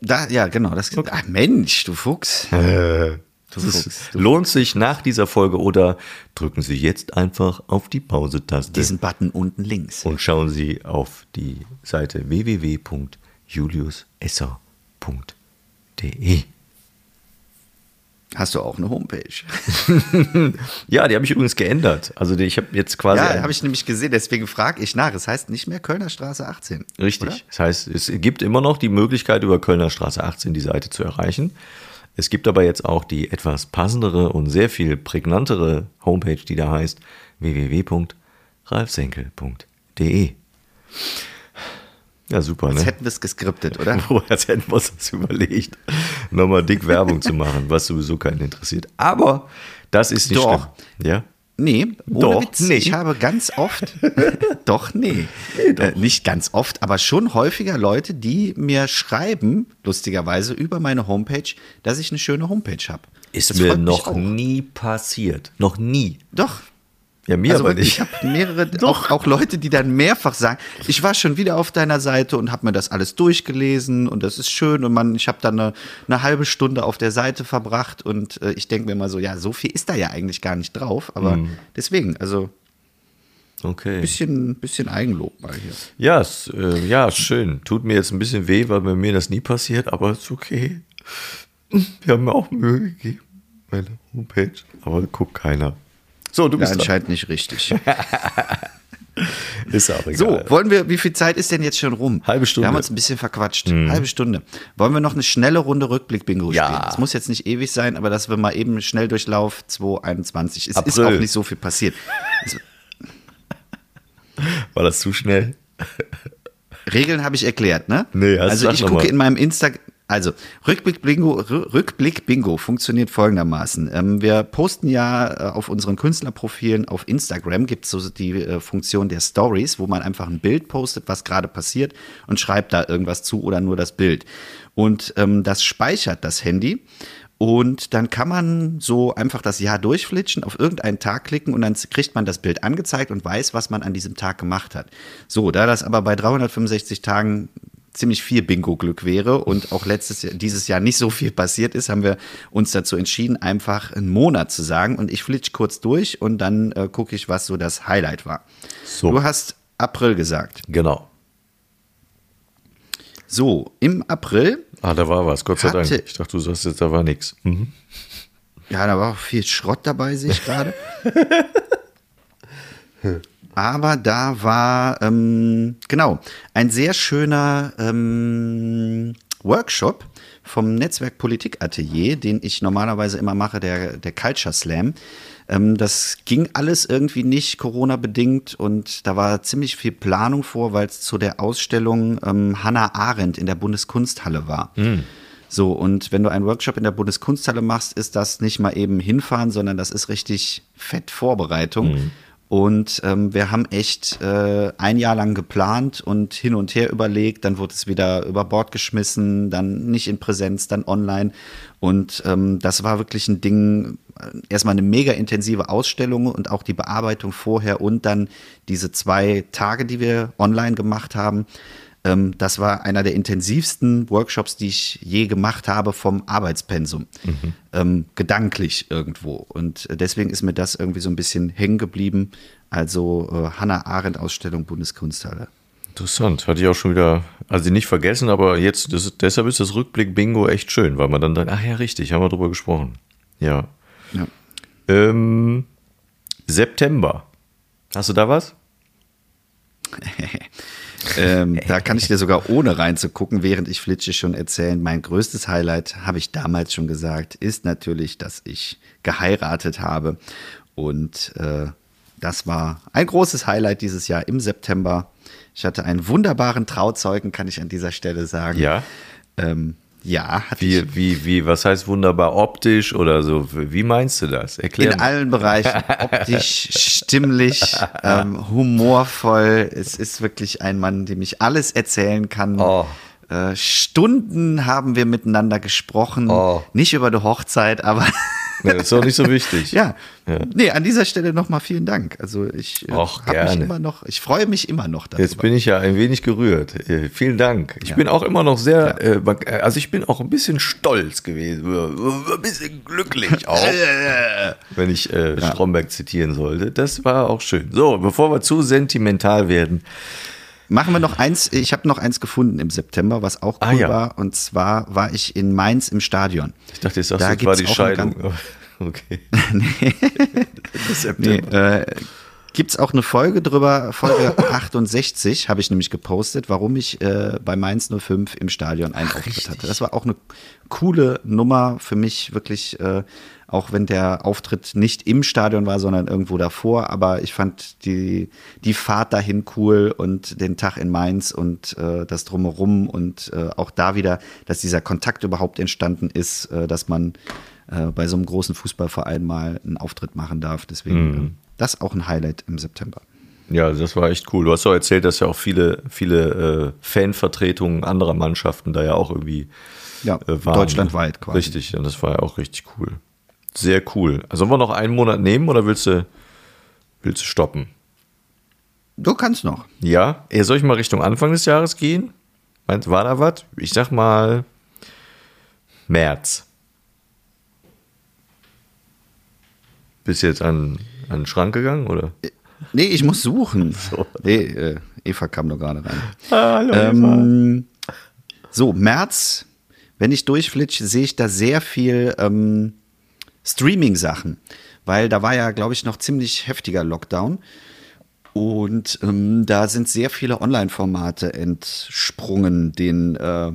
Speaker 3: Da, ja, genau. Das, okay. Ach Mensch, du Fuchs.
Speaker 2: Äh, das ist, lohnt sich nach dieser Folge oder drücken Sie jetzt einfach auf die Pause-Taste.
Speaker 3: Diesen Button unten links.
Speaker 2: Und schauen Sie auf die Seite www.juliusesser.de.
Speaker 3: Hast du auch eine Homepage? <laughs> <laughs>
Speaker 2: ja, die habe ich übrigens geändert. Also die, ich habe jetzt quasi.
Speaker 3: Ja, habe ich nämlich gesehen, deswegen frage ich nach. Es heißt nicht mehr Kölner Straße 18.
Speaker 2: Richtig. Oder? Das heißt, es gibt immer noch die Möglichkeit, über Kölner Straße 18 die Seite zu erreichen. Es gibt aber jetzt auch die etwas passendere und sehr viel prägnantere Homepage, die da heißt www.ralfsenkel.de. Ja, super,
Speaker 3: Als
Speaker 2: ne?
Speaker 3: hätten wir es geskriptet, oder? <laughs>
Speaker 2: Als hätten wir uns überlegt, nochmal dick Werbung zu machen, was sowieso keinen interessiert. Aber das ist nicht
Speaker 3: Doch.
Speaker 2: schlimm. Ja?
Speaker 3: Nee, ohne doch, Witz. Nee. Ich habe ganz oft, <laughs> doch, nee, nee doch. Äh, nicht ganz oft, aber schon häufiger Leute, die mir schreiben, lustigerweise, über meine Homepage, dass ich eine schöne Homepage habe.
Speaker 2: Ist das mir noch nie passiert. Noch nie.
Speaker 3: Doch.
Speaker 2: Ja, mir
Speaker 3: also
Speaker 2: aber
Speaker 3: wirklich,
Speaker 2: nicht.
Speaker 3: Ich habe mehrere, <laughs> auch, auch Leute, die dann mehrfach sagen, ich war schon wieder auf deiner Seite und habe mir das alles durchgelesen und das ist schön und man, ich habe dann eine, eine halbe Stunde auf der Seite verbracht und äh, ich denke mir mal so, ja, so viel ist da ja eigentlich gar nicht drauf, aber
Speaker 2: Mhm.
Speaker 3: deswegen, also
Speaker 2: Okay.
Speaker 3: bisschen, bisschen Eigenlob mal hier.
Speaker 2: Ja, ist, äh, ja, schön. Tut mir jetzt ein bisschen weh, weil bei mir das nie passiert, aber ist okay. Wir haben mir auch Mühe gegeben. Meine Homepage. Aber guckt keiner. So, du
Speaker 3: Ja,
Speaker 2: bist dran.
Speaker 3: anscheinend nicht richtig. <laughs>
Speaker 2: Ist auch egal.
Speaker 3: So, wollen wir, wie viel Zeit ist denn jetzt schon rum?
Speaker 2: Halbe Stunde.
Speaker 3: Wir haben uns ein bisschen verquatscht. Halbe Stunde. Wollen wir noch eine schnelle Runde Rückblick-Bingo
Speaker 2: Ja.
Speaker 3: spielen? Es muss jetzt nicht ewig sein, aber dass wir mal eben Schnelldurchlauf 2021. Es ist
Speaker 2: April.
Speaker 3: auch nicht so viel passiert. Es, <laughs>
Speaker 2: War das zu schnell?
Speaker 3: Regeln habe ich erklärt, ne?
Speaker 2: Nee, also
Speaker 3: also ich gucke in meinem Insta. Also, Rückblick Bingo, Rückblick Bingo funktioniert folgendermaßen. Ähm, wir posten ja äh, auf unseren Künstlerprofilen auf Instagram gibt es so die äh, Funktion der Stories, wo man einfach ein Bild postet, was gerade passiert und schreibt da irgendwas zu oder nur das Bild. Und ähm, das speichert das Handy. Und dann kann man so einfach das Jahr durchflitschen, auf irgendeinen Tag klicken und dann kriegt man das Bild angezeigt und weiß, was man an diesem Tag gemacht hat. So, da das aber bei 365 Tagen ziemlich viel Bingo-Glück wäre und auch letztes Jahr, dieses Jahr nicht so viel passiert ist, haben wir uns dazu entschieden, einfach einen Monat zu sagen und ich flitsch kurz durch und dann äh, gucke ich, was so das Highlight war.
Speaker 2: So.
Speaker 3: Du hast April gesagt.
Speaker 2: Genau.
Speaker 3: So, im April,
Speaker 2: Ah, da war was, Gott sei
Speaker 3: Hatte-
Speaker 2: Dank. Ich dachte, du sagst jetzt, da war nichts. Mhm.
Speaker 3: ja, da war auch viel Schrott dabei, sehe ich gerade. <laughs> Aber da war, ähm, genau, ein sehr schöner ähm, Workshop vom Netzwerk Politik Atelier, den ich normalerweise immer mache, der, der Culture Slam. Ähm, das ging alles irgendwie nicht Corona-bedingt und da war ziemlich viel Planung vor, weil es zu der Ausstellung ähm, Hannah Arendt in der Bundeskunsthalle war. So, und wenn du einen Workshop in der Bundeskunsthalle machst, ist das nicht mal eben hinfahren, sondern das ist richtig fett Vorbereitung. Und ähm, wir haben echt äh, ein Jahr lang geplant und hin und her überlegt, dann wurde es wieder über Bord geschmissen, dann nicht in Präsenz, dann online. Und ähm, das war wirklich ein Ding, äh, erstmal eine mega intensive Ausstellung und auch die Bearbeitung vorher und dann diese zwei Tage, die wir online gemacht haben. Ähm, das war einer der intensivsten Workshops, die ich je gemacht habe vom Arbeitspensum. Ähm, gedanklich irgendwo. Und äh, deswegen ist mir das irgendwie so ein bisschen hängen geblieben. Also äh, Hannah Arendt Ausstellung Bundeskunsthalle.
Speaker 2: Interessant. Hatte ich auch schon wieder, also nicht vergessen, aber jetzt, das, deshalb ist das Rückblick-Bingo echt schön, weil man dann sagt, ach ja, richtig, haben wir drüber gesprochen. Ja.
Speaker 3: Ja.
Speaker 2: Ähm, September. Hast du da was? <laughs>
Speaker 3: ähm, <laughs> da kann ich dir sogar ohne reinzugucken, während ich flitsche, schon erzählen. Mein größtes Highlight, habe ich damals schon gesagt, ist natürlich, dass ich geheiratet habe. Und äh, das war ein großes Highlight dieses Jahr im September. Ich hatte einen wunderbaren Trauzeugen, kann ich an dieser Stelle sagen.
Speaker 2: Ja.
Speaker 3: Ähm, ja, hatte ich
Speaker 2: Wie, wie, wie, was heißt wunderbar optisch oder so? Wie meinst du das? Erklär
Speaker 3: in
Speaker 2: mal.
Speaker 3: allen Bereichen, <laughs> optisch, stimmlich, ähm, humorvoll. Es ist wirklich ein Mann, dem ich alles erzählen kann.
Speaker 2: Oh.
Speaker 3: Äh, Stunden haben wir miteinander gesprochen.
Speaker 2: Oh.
Speaker 3: Nicht über die Hochzeit, aber
Speaker 2: Nee, das ist doch nicht so wichtig. <laughs>
Speaker 3: ja.
Speaker 2: Ja.
Speaker 3: Nee, an dieser Stelle nochmal vielen Dank. Also ich äh,
Speaker 2: Och,
Speaker 3: hab mich immer noch, ich freue mich immer noch darüber.
Speaker 2: Jetzt bin ich ja ein wenig gerührt. Äh, vielen Dank. Ich
Speaker 3: Ja.
Speaker 2: bin auch immer noch sehr, man- äh, also ich bin auch ein bisschen stolz gewesen, ein bisschen glücklich <laughs> auch, wenn ich äh, Stromberg zitieren sollte. Das war auch schön. So, bevor wir zu sentimental werden,
Speaker 3: Machen wir noch eins, ich habe noch eins gefunden im September, was auch cool
Speaker 2: Ah, ja.
Speaker 3: war. Und zwar war ich in Mainz im Stadion.
Speaker 2: ich dachte, jetzt sagst
Speaker 3: Da
Speaker 2: du, es war die Scheidung. <laughs> Okay. <laughs>
Speaker 3: Nee, <laughs>
Speaker 2: September.
Speaker 3: äh, Gibt es auch eine Folge drüber, Folge 68, habe ich nämlich gepostet, warum ich äh, bei Mainz 05 im Stadion einen Auftritt hatte. Das war auch eine coole Nummer für mich, wirklich, äh, auch wenn der Auftritt nicht im Stadion war, sondern irgendwo davor. Aber ich fand die, die Fahrt dahin cool und den Tag in Mainz und äh, das Drumherum und äh, auch da wieder, dass dieser Kontakt überhaupt entstanden ist, äh, dass man äh, bei so einem großen Fußballverein mal einen Auftritt machen darf. Deswegen,
Speaker 2: Mhm.
Speaker 3: äh, das auch ein Highlight im September.
Speaker 2: Ja, das war echt cool. Du hast doch erzählt, dass ja auch viele, viele äh, Fanvertretungen anderer Mannschaften da ja auch irgendwie
Speaker 3: Ja,
Speaker 2: waren.
Speaker 3: deutschlandweit quasi.
Speaker 2: Richtig, und das war ja auch richtig cool. Sehr cool. Also sollen wir noch einen Monat nehmen oder willst du, willst du stoppen?
Speaker 3: Du kannst noch.
Speaker 2: Ja, soll ich mal Richtung Anfang des Jahres gehen? Meinst, war da was? Ich sag mal März. Bist du jetzt an, an den Schrank gegangen, oder?
Speaker 3: Nee, ich muss suchen. Nee, äh, Eva kam noch gerade rein. <laughs>
Speaker 2: Hallo,
Speaker 3: Ähm, so, März, wenn ich durchflitsche, sehe ich da sehr viel ähm, Streaming-Sachen, weil da war ja, glaube ich, noch ziemlich heftiger Lockdown. Und ähm, da sind sehr viele Online-Formate entsprungen, den äh,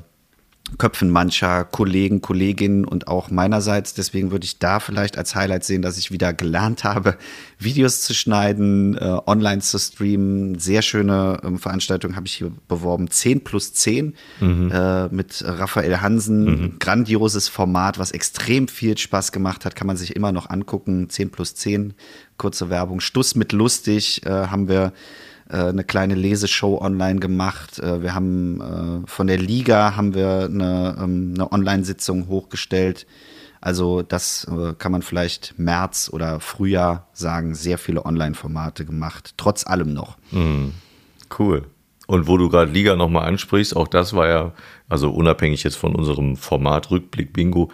Speaker 3: Köpfen mancher Kollegen, Kolleginnen und auch meinerseits. Deswegen würde ich da vielleicht als Highlight sehen, dass ich wieder gelernt habe, Videos zu schneiden, äh, online zu streamen. Sehr schöne ähm, Veranstaltung habe ich hier beworben. 10 plus 10 äh, mit Raphael Hansen. Grandioses Format, was extrem viel Spaß gemacht hat. Kann man sich immer noch angucken. 10 plus 10, kurze Werbung. Stuss mit lustig äh, haben wir eine kleine Leseshow online gemacht. Äh, Wir haben äh, von der Liga haben wir eine, ähm, eine Online-Sitzung hochgestellt. Also das äh, kann man vielleicht März oder Frühjahr sagen. Sehr viele Online-Formate gemacht, trotz allem noch.
Speaker 2: Cool. Und wo du gerade Liga nochmal ansprichst, auch das war ja, also unabhängig jetzt von unserem Format Rückblick Bingo, äh,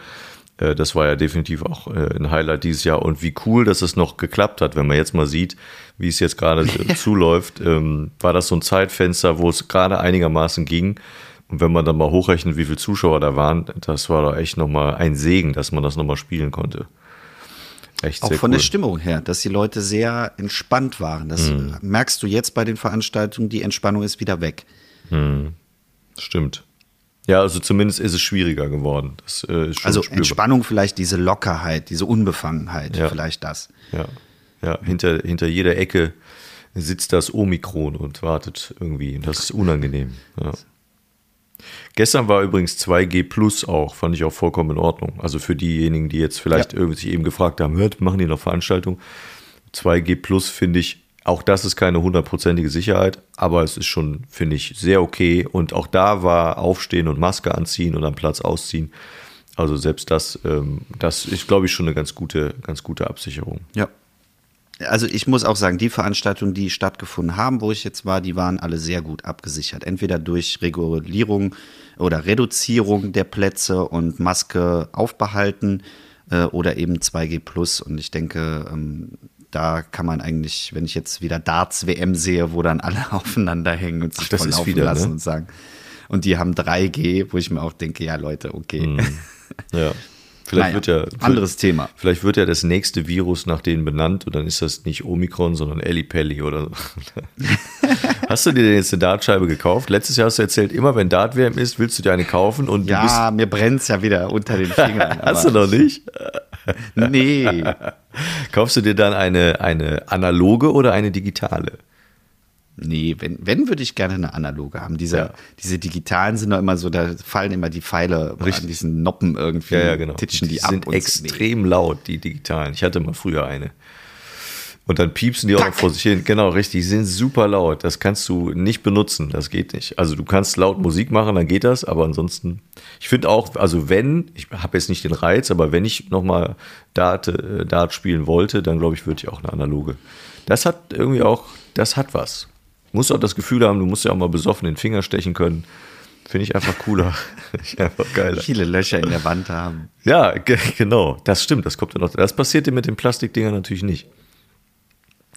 Speaker 2: das war ja definitiv auch äh, ein Highlight dieses Jahr. Und wie cool, dass es noch geklappt hat, wenn man jetzt mal sieht, wie es jetzt gerade <laughs> äh, zuläuft, ähm, war das so ein Zeitfenster, wo es gerade einigermaßen ging. Und wenn man dann mal hochrechnet, wie viele Zuschauer da waren, das war doch echt nochmal ein Segen, dass man das nochmal spielen konnte. Echt
Speaker 3: Auch
Speaker 2: sehr
Speaker 3: von
Speaker 2: cool.
Speaker 3: der Stimmung her, dass die Leute sehr entspannt waren. Das äh, merkst du jetzt bei den Veranstaltungen, die Entspannung ist wieder weg.
Speaker 2: Stimmt. Ja, also zumindest ist es schwieriger geworden. Das äh,
Speaker 3: Also
Speaker 2: spürbar.
Speaker 3: Entspannung vielleicht diese Lockerheit, diese Unbefangenheit,
Speaker 2: Ja.
Speaker 3: vielleicht das.
Speaker 2: Ja, ja hinter, hinter jeder Ecke sitzt das Omikron und wartet irgendwie. Das ist unangenehm. Ja. Gestern war übrigens 2G Plus auch, fand ich auch vollkommen in Ordnung. Also für diejenigen, die jetzt vielleicht
Speaker 3: Ja.
Speaker 2: irgendwie sich eben gefragt haben, hört, machen die noch Veranstaltungen? 2G Plus finde ich, auch das ist keine hundertprozentige Sicherheit, aber es ist schon, finde ich, sehr okay. Und auch da war Aufstehen und Maske anziehen und am Platz ausziehen. Also selbst das, ähm, das ist, glaube ich, schon eine ganz gute, ganz gute Absicherung.
Speaker 3: Ja. Also ich muss auch sagen, die Veranstaltungen, die stattgefunden haben, wo ich jetzt war, die waren alle sehr gut abgesichert. Entweder durch Regulierung oder Reduzierung der Plätze und Maske aufbehalten äh, oder eben 2G Plus. Und ich denke, ähm, da kann man eigentlich, wenn ich jetzt wieder Darts WM sehe, wo dann alle <laughs> aufeinander hängen und sich
Speaker 2: Ach, das
Speaker 3: voll laufen
Speaker 2: wieder,
Speaker 3: lassen
Speaker 2: ne?
Speaker 3: und sagen. Und die haben 3G, wo ich mir auch denke, ja Leute, okay. <laughs>
Speaker 2: Ja. Vielleicht
Speaker 3: Naja,
Speaker 2: wird ja
Speaker 3: anderes Thema.
Speaker 2: Vielleicht wird ja das nächste Virus nach denen benannt und dann ist das nicht Omikron, sondern Ellipelli oder so. <laughs> hast du dir denn jetzt eine Dartscheibe gekauft? Letztes Jahr hast du erzählt, immer wenn Dart-WM ist, willst du dir eine kaufen und du
Speaker 3: Ja, mir brennt's ja wieder unter den Fingern. <laughs>
Speaker 2: Hast du noch nicht?
Speaker 3: Nee. <laughs>
Speaker 2: Kaufst du dir dann eine, eine analoge oder eine digitale?
Speaker 3: Nee, wenn, wenn würde ich gerne eine analoge haben. Diese,
Speaker 2: Ja.
Speaker 3: diese digitalen sind doch immer so, da fallen immer die Pfeile
Speaker 2: Richtig.
Speaker 3: an diesen Noppen irgendwie,
Speaker 2: Ja, ja, genau.
Speaker 3: titschen die,
Speaker 2: die
Speaker 3: ab.
Speaker 2: sind
Speaker 3: und so.
Speaker 2: extrem laut, die digitalen. Ich hatte mal früher eine. Und dann piepsen die auch noch vor sich hin. Genau, richtig. Die sind super laut. Das kannst du nicht benutzen. Das geht nicht. Also du kannst laut Musik machen, dann geht das. Aber ansonsten, ich finde auch, also wenn, ich habe jetzt nicht den Reiz, aber wenn ich nochmal Dart, äh, Dart spielen wollte, dann glaube ich, würde ich auch eine analoge. Das hat irgendwie auch, das hat was. Musst auch das Gefühl haben, du musst ja auch mal besoffen den Finger stechen können. Finde ich einfach cooler. <laughs> Finde ich einfach geiler.
Speaker 3: Viele Löcher in der Wand haben.
Speaker 2: Ja, ge genau, das stimmt, das kommt ja noch. Das passiert dir mit den Plastikdingern natürlich nicht.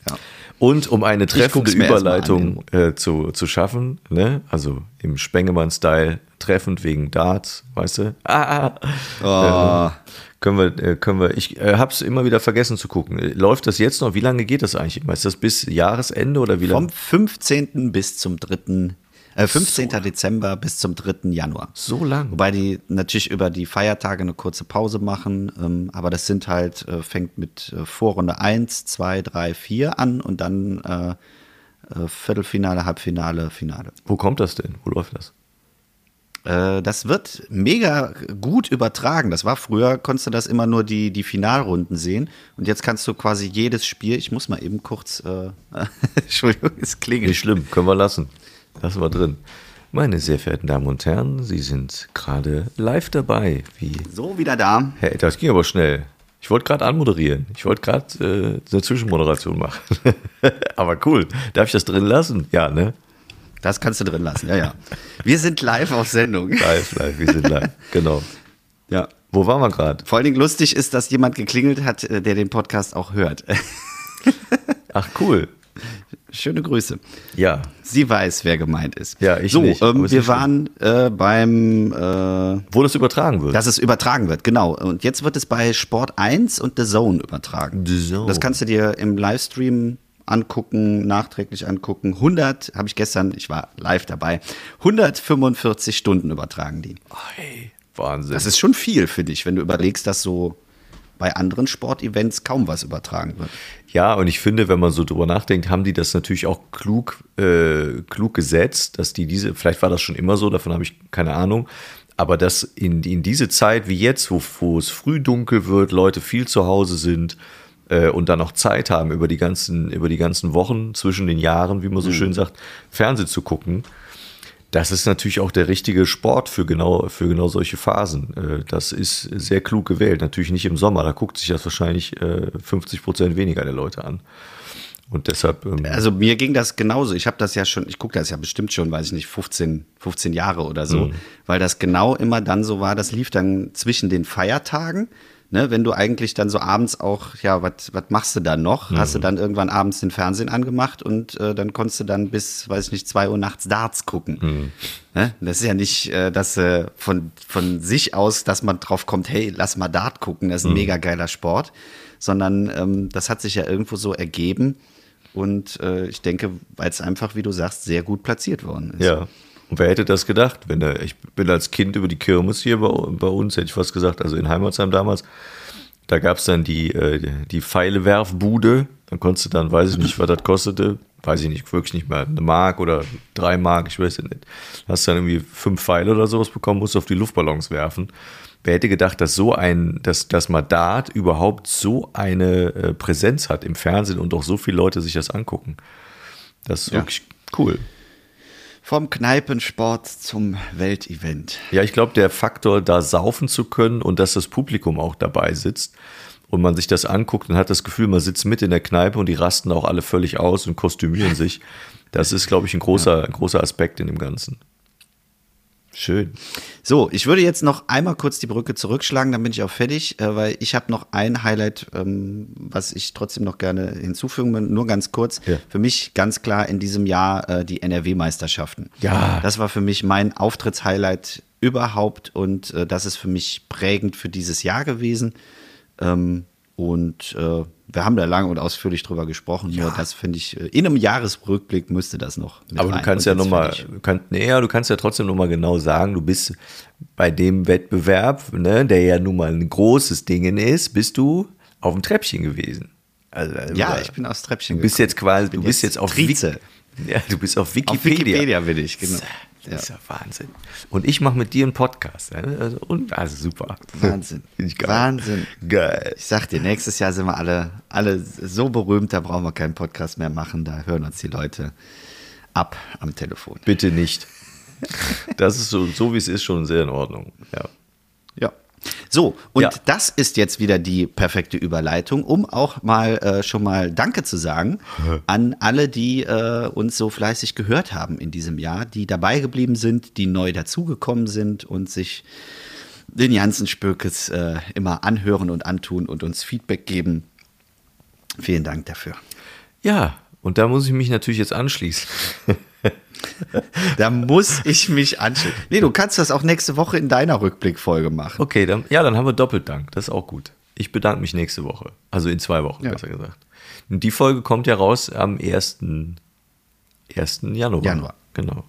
Speaker 3: Ja.
Speaker 2: Und um eine treffende Überleitung äh, zu, zu schaffen, ne? also im Spengemann-Style, treffend wegen Darts, weißt du? Ah, ah.
Speaker 3: Oh,
Speaker 2: Können wir, äh, können wir, ich äh, hab's immer wieder vergessen zu gucken. Äh, Läuft das jetzt noch? Wie lange geht das eigentlich? Ist das bis Jahresende oder wie
Speaker 3: vom
Speaker 2: lange?
Speaker 3: 15. bis zum 3. Äh, 15. Dezember bis zum 3. Januar.
Speaker 2: So lang.
Speaker 3: Wobei die natürlich über die Feiertage eine kurze Pause machen, ähm, aber das sind halt, äh, fängt mit äh, Vorrunde 1, 2, 3, 4 an und dann äh, äh, Viertelfinale, Halbfinale, Finale.
Speaker 2: Wo kommt das denn? Wo läuft das?
Speaker 3: Das wird mega gut übertragen. Das war früher, konntest du das immer nur die, die Finalrunden sehen. Und jetzt kannst du quasi jedes Spiel, ich muss mal eben kurz, äh, <laughs> Entschuldigung, es klingelt.
Speaker 2: Nicht schlimm, können wir lassen. Lassen wir drin. Meine sehr verehrten Damen und Herren, Sie sind gerade live dabei. Wie
Speaker 3: So, wieder da.
Speaker 2: Hey, das ging aber schnell. Ich wollte gerade anmoderieren. Ich wollte gerade äh, eine Zwischenmoderation machen. <laughs> Aber cool. Darf ich das drin lassen? Ja, ne?
Speaker 3: Das kannst du drin lassen, ja, ja. Wir sind live auf Sendung.
Speaker 2: Live, live, wir sind live. Genau.
Speaker 3: Ja.
Speaker 2: Wo waren wir gerade?
Speaker 3: Vor allen Dingen lustig ist, dass jemand geklingelt hat, äh, der den Podcast auch hört.
Speaker 2: Ach, cool.
Speaker 3: Schöne Grüße.
Speaker 2: Ja.
Speaker 3: Sie weiß, wer gemeint ist.
Speaker 2: Ja, ich
Speaker 3: so,
Speaker 2: nicht,
Speaker 3: ähm, wir waren äh, beim, äh,
Speaker 2: Wo das übertragen wird.
Speaker 3: dass es übertragen wird, genau. Und jetzt wird es bei Sport 1 und The Zone übertragen.
Speaker 2: The Zone.
Speaker 3: Das kannst du dir im Livestream angucken, nachträglich angucken. 100, habe ich gestern, ich war live dabei, 145 Stunden übertragen die.
Speaker 2: Hey, Wahnsinn.
Speaker 3: Das ist schon viel für dich, wenn du überlegst, dass so bei anderen Sportevents kaum was übertragen wird.
Speaker 2: Ja, und ich finde, wenn man so drüber nachdenkt, haben die das natürlich auch klug, äh, klug gesetzt, dass die diese, vielleicht war das schon immer so, davon habe ich keine Ahnung, aber dass in, in diese Zeit wie jetzt, wo, wo es früh dunkel wird, Leute viel zu Hause sind äh, und dann noch Zeit haben, über die ganzen, über die ganzen Wochen zwischen den Jahren, wie man so schön sagt, Fernsehen zu gucken, das ist natürlich auch der richtige Sport für genau, für genau solche Phasen. Äh, Das ist sehr klug gewählt. Natürlich nicht im Sommer, da guckt sich das wahrscheinlich äh, 50 Prozent weniger der Leute an. Und deshalb, ähm,
Speaker 3: Also mir ging das genauso. Ich habe das ja schon, ich gucke das ja bestimmt schon, weiß ich nicht, 15, 15 Jahre oder so, weil das genau immer dann so war, das lief dann zwischen den Feiertagen. Ne, wenn du eigentlich dann so abends auch, ja, was machst du dann noch? Hast du dann irgendwann abends den Fernsehen angemacht und äh, dann konntest du dann bis, weiß ich nicht, zwei Uhr nachts Darts gucken. Ne? Das ist ja nicht, äh, dass äh, von, von sich aus, dass man drauf kommt, hey, lass mal Dart gucken, das ist ein mega geiler Sport, sondern ähm, das hat sich ja irgendwo so ergeben. Und äh, ich denke, weil es einfach, wie du sagst, sehr gut platziert worden ist.
Speaker 2: Ja. Und wer hätte das gedacht? Wenn er, ich bin als Kind über die Kirmes hier bei, bei uns, hätte ich fast gesagt, also in Heimatsheim damals, da gab es dann die, äh, die Pfeilewerfbude. Dann konntest du dann, weiß ich nicht, was das kostete, weiß ich nicht, wirklich nicht mehr, eine Mark oder drei Mark, ich weiß es nicht. Hast dann irgendwie fünf Pfeile oder sowas bekommen, musst auf die Luftballons werfen. Wer hätte gedacht, dass so ein, dass, dass mal Dart überhaupt so eine äh, Präsenz hat im Fernsehen und auch so viele Leute sich das angucken. Das ist
Speaker 3: Ja.
Speaker 2: wirklich cool.
Speaker 3: Vom Kneipensport zum Weltevent.
Speaker 2: Ja, ich glaube, der Faktor, da saufen zu können und dass das Publikum auch dabei sitzt und man sich das anguckt und hat das Gefühl, man sitzt mit in der Kneipe und die rasten auch alle völlig aus und kostümieren sich. Das ist, glaube ich, ein großer, ein großer Aspekt in dem Ganzen. Schön.
Speaker 3: So, ich würde jetzt noch einmal kurz die Brücke zurückschlagen, dann bin ich auch fertig, äh, weil ich habe noch ein Highlight, ähm, was ich trotzdem noch gerne hinzufügen will, nur ganz kurz.
Speaker 2: Ja.
Speaker 3: Für mich ganz klar in diesem Jahr äh, die NRW-Meisterschaften.
Speaker 2: Ja.
Speaker 3: Das war für mich mein Auftrittshighlight überhaupt und äh, das ist für mich prägend für dieses Jahr gewesen. Ähm, und wir haben da lange und ausführlich drüber gesprochen. Nur das finde ich, äh, in einem Jahresrückblick müsste das noch.
Speaker 2: Aber du kannst ja nochmal, nee, ja, du kannst ja trotzdem nochmal genau sagen, du bist bei dem Wettbewerb, ne, der ja nun mal ein großes Ding ist, bist du auf dem Treppchen gewesen. Also,
Speaker 3: Ja,
Speaker 2: äh,
Speaker 3: ich bin aufs Treppchen
Speaker 2: Du bist
Speaker 3: gekommen.
Speaker 2: jetzt quasi, du bist
Speaker 3: jetzt
Speaker 2: jetzt auf. Wik- <laughs> Ja, du bist auf Wikipedia.
Speaker 3: Auf Wikipedia bin ich, genau.
Speaker 2: Das ist ja Wahnsinn. Und ich mache mit dir einen Podcast. ja, Also, und, also super.
Speaker 3: Wahnsinn. <laughs>
Speaker 2: Finde ich geil.
Speaker 3: Wahnsinn.
Speaker 2: Geil.
Speaker 3: Ich sag dir, nächstes Jahr sind wir alle, alle so berühmt, da brauchen wir keinen Podcast mehr machen. Da hören uns die Leute ab am Telefon.
Speaker 2: Bitte nicht. Das ist so, so wie es ist, schon sehr in Ordnung. Ja.
Speaker 3: So, und
Speaker 2: Ja.
Speaker 3: das ist jetzt wieder die perfekte Überleitung, um auch mal äh, schon mal Danke zu sagen <laughs> an alle, die äh, uns so fleißig gehört haben in diesem Jahr, die dabei geblieben sind, die neu dazugekommen sind und sich den ganzen Spökes äh, immer anhören und antun und uns Feedback geben. Vielen Dank dafür.
Speaker 2: Ja, und da muss ich mich natürlich jetzt anschließen. <laughs> <laughs>
Speaker 3: Da muss ich mich anschließen. Nee, du kannst das auch nächste Woche in deiner Rückblickfolge machen.
Speaker 2: Okay, dann, ja, dann haben wir doppelt Dank. Das ist auch gut. Ich bedanke mich nächste Woche. Also in zwei Wochen,
Speaker 3: Ja.
Speaker 2: besser gesagt. Und die Folge kommt ja raus am 1. 1. Januar.
Speaker 3: Januar.
Speaker 2: Genau.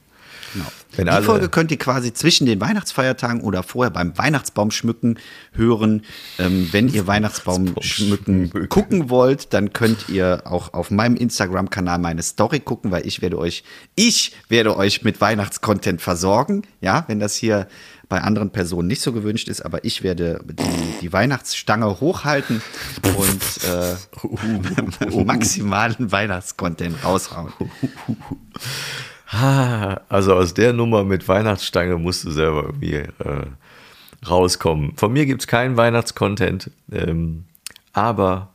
Speaker 3: Genau.
Speaker 2: Wenn
Speaker 3: die
Speaker 2: alle-
Speaker 3: Folge könnt ihr quasi zwischen den Weihnachtsfeiertagen oder vorher beim Weihnachtsbaum schmücken hören. Ähm, wenn ihr Weihnachtsbaum schmücken
Speaker 2: schmücken.
Speaker 3: gucken wollt, dann könnt ihr auch auf meinem Instagram-Kanal meine Story gucken, weil ich werde euch, ich werde euch mit Weihnachtscontent versorgen. Ja, wenn das hier bei anderen Personen nicht so gewünscht ist, aber ich werde die, die Weihnachtsstange hochhalten und äh, <laughs> maximalen Weihnachtscontent raushauen. <laughs>
Speaker 2: Ah, Also aus der Nummer mit Weihnachtsstange musst du selber irgendwie äh, rauskommen. Von mir gibt es keinen Weihnachtscontent. Ähm, Aber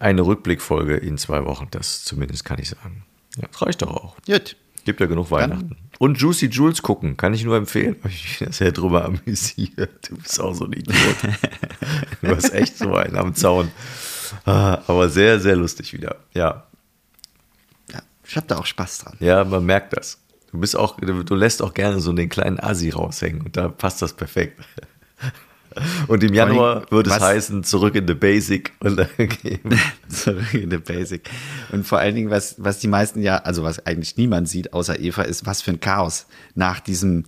Speaker 2: eine Rückblickfolge in zwei Wochen, das zumindest kann ich sagen. Ja, das reicht doch auch.
Speaker 3: Gut.
Speaker 2: Gibt ja genug Weihnachten. Und Juicy Jules gucken, kann ich nur empfehlen. Ich bin sehr drüber amüsiert. Du bist auch so ein Idiot. du hast echt so einen am Zaun. Ah, Aber sehr, sehr lustig wieder. Ja,
Speaker 3: ich habe da auch Spaß dran.
Speaker 2: ja, man merkt das. Du bist auch, du lässt auch gerne so den kleinen Assi raushängen und da passt das perfekt. <laughs> Und im Januar würde es heißen, zurück in the Basic. <laughs>
Speaker 3: Zurück in the Basic. Und vor allen Dingen, was, was die meisten ja, also was eigentlich niemand sieht, außer Eva, ist, was für ein Chaos nach diesem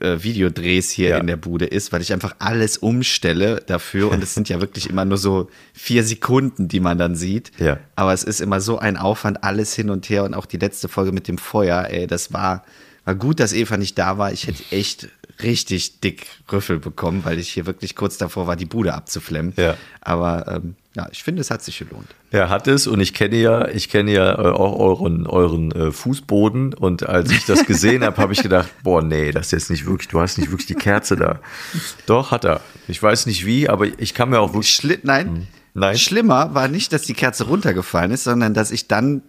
Speaker 3: äh, Videodrehs hier
Speaker 2: Ja.
Speaker 3: in der Bude ist, weil ich einfach alles umstelle dafür und es sind ja wirklich immer nur so vier Sekunden, die man dann sieht.
Speaker 2: Ja.
Speaker 3: Aber es ist immer so ein Aufwand, alles hin und her und auch die letzte Folge mit dem Feuer, ey, das war, war gut, dass Eva nicht da war. Ich hätte echt richtig dick Rüffel bekommen, weil ich hier wirklich kurz davor war, die Bude abzuflemmen.
Speaker 2: Ja.
Speaker 3: Aber ähm, ja, ich finde, es hat sich gelohnt.
Speaker 2: Ja, hat es und ich kenne ja, ich kenne ja äh, auch euren, euren äh, Fußboden und als ich das gesehen habe, habe ich gedacht, <laughs> boah, nee, das ist jetzt nicht wirklich, du hast nicht wirklich die Kerze da. Doch, hat er. Ich weiß nicht wie, aber ich kann mir auch wirklich.
Speaker 3: Schli nein,
Speaker 2: Nein.
Speaker 3: schlimmer war nicht, dass die Kerze runtergefallen ist, sondern dass ich dann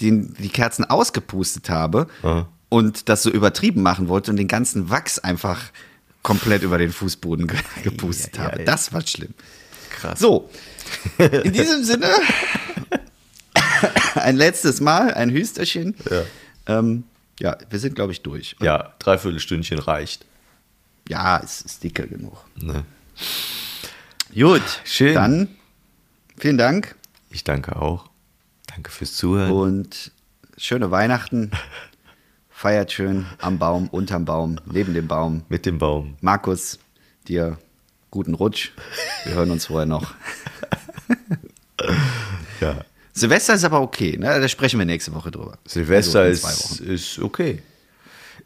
Speaker 3: den, die Kerzen ausgepustet habe
Speaker 2: Ah.
Speaker 3: Und das so übertrieben machen wollte und den ganzen Wachs einfach komplett über den Fußboden ge gepustet
Speaker 2: ei,
Speaker 3: habe.
Speaker 2: ei.
Speaker 3: Das war schlimm.
Speaker 2: Krass.
Speaker 3: So, in diesem Sinne, <laughs> ein letztes Mal, ein Hüsterchen.
Speaker 2: Ja.
Speaker 3: Ähm, ja, wir sind, glaube ich, durch. Und
Speaker 2: Ja, dreiviertel Stündchen reicht.
Speaker 3: ja, es ist dicke genug.
Speaker 2: Ne?
Speaker 3: Gut,
Speaker 2: Schön.
Speaker 3: dann vielen Dank
Speaker 2: Ich danke auch. Danke fürs Zuhören.
Speaker 3: und schöne Weihnachten. <laughs> Feiert schön am Baum, unterm Baum, neben dem Baum.
Speaker 2: Mit dem Baum.
Speaker 3: Markus, dir guten Rutsch. Wir hören uns vorher noch. <laughs>
Speaker 2: Ja.
Speaker 3: Silvester ist aber okay, ne? Da sprechen wir nächste Woche drüber.
Speaker 2: Silvester
Speaker 3: Also
Speaker 2: ist, ist okay.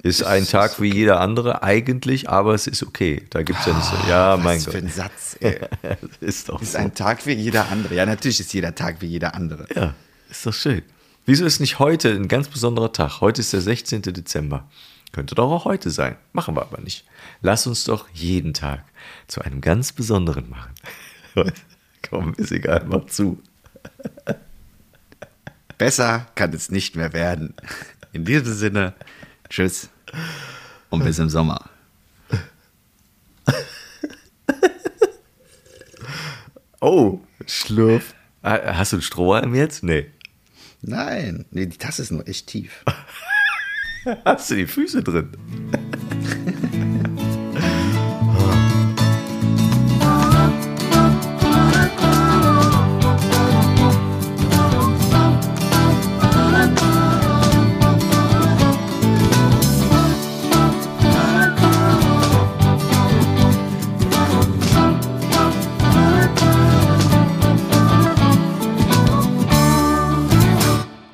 Speaker 2: Ist ein Tag wie jeder andere eigentlich, aber es ist okay. Da gibt es ja nicht so. Ja, mein
Speaker 3: Was für
Speaker 2: Gott.
Speaker 3: ein Satz, ey. <laughs>
Speaker 2: ist doch
Speaker 3: Ist
Speaker 2: so.
Speaker 3: ein Tag wie jeder andere. Ja, natürlich ist jeder Tag wie jeder andere.
Speaker 2: Ja, ist doch schön. Wieso ist nicht heute ein ganz besonderer Tag? Heute ist der 16. Dezember. Könnte doch auch heute sein. Machen wir aber nicht. Lass uns doch jeden Tag zu einem ganz besonderen machen. <laughs> Komm, ist egal, mach zu. <laughs>
Speaker 3: Besser kann es nicht mehr werden. In diesem Sinne, tschüss und bis im Sommer. <laughs>
Speaker 2: Oh, Schlurf. Ah, Hast du einen Strohhalm jetzt? Nee.
Speaker 3: Nein, nee, die Tasse ist nur echt tief. <laughs>
Speaker 2: Hast du die Füße drin? <laughs>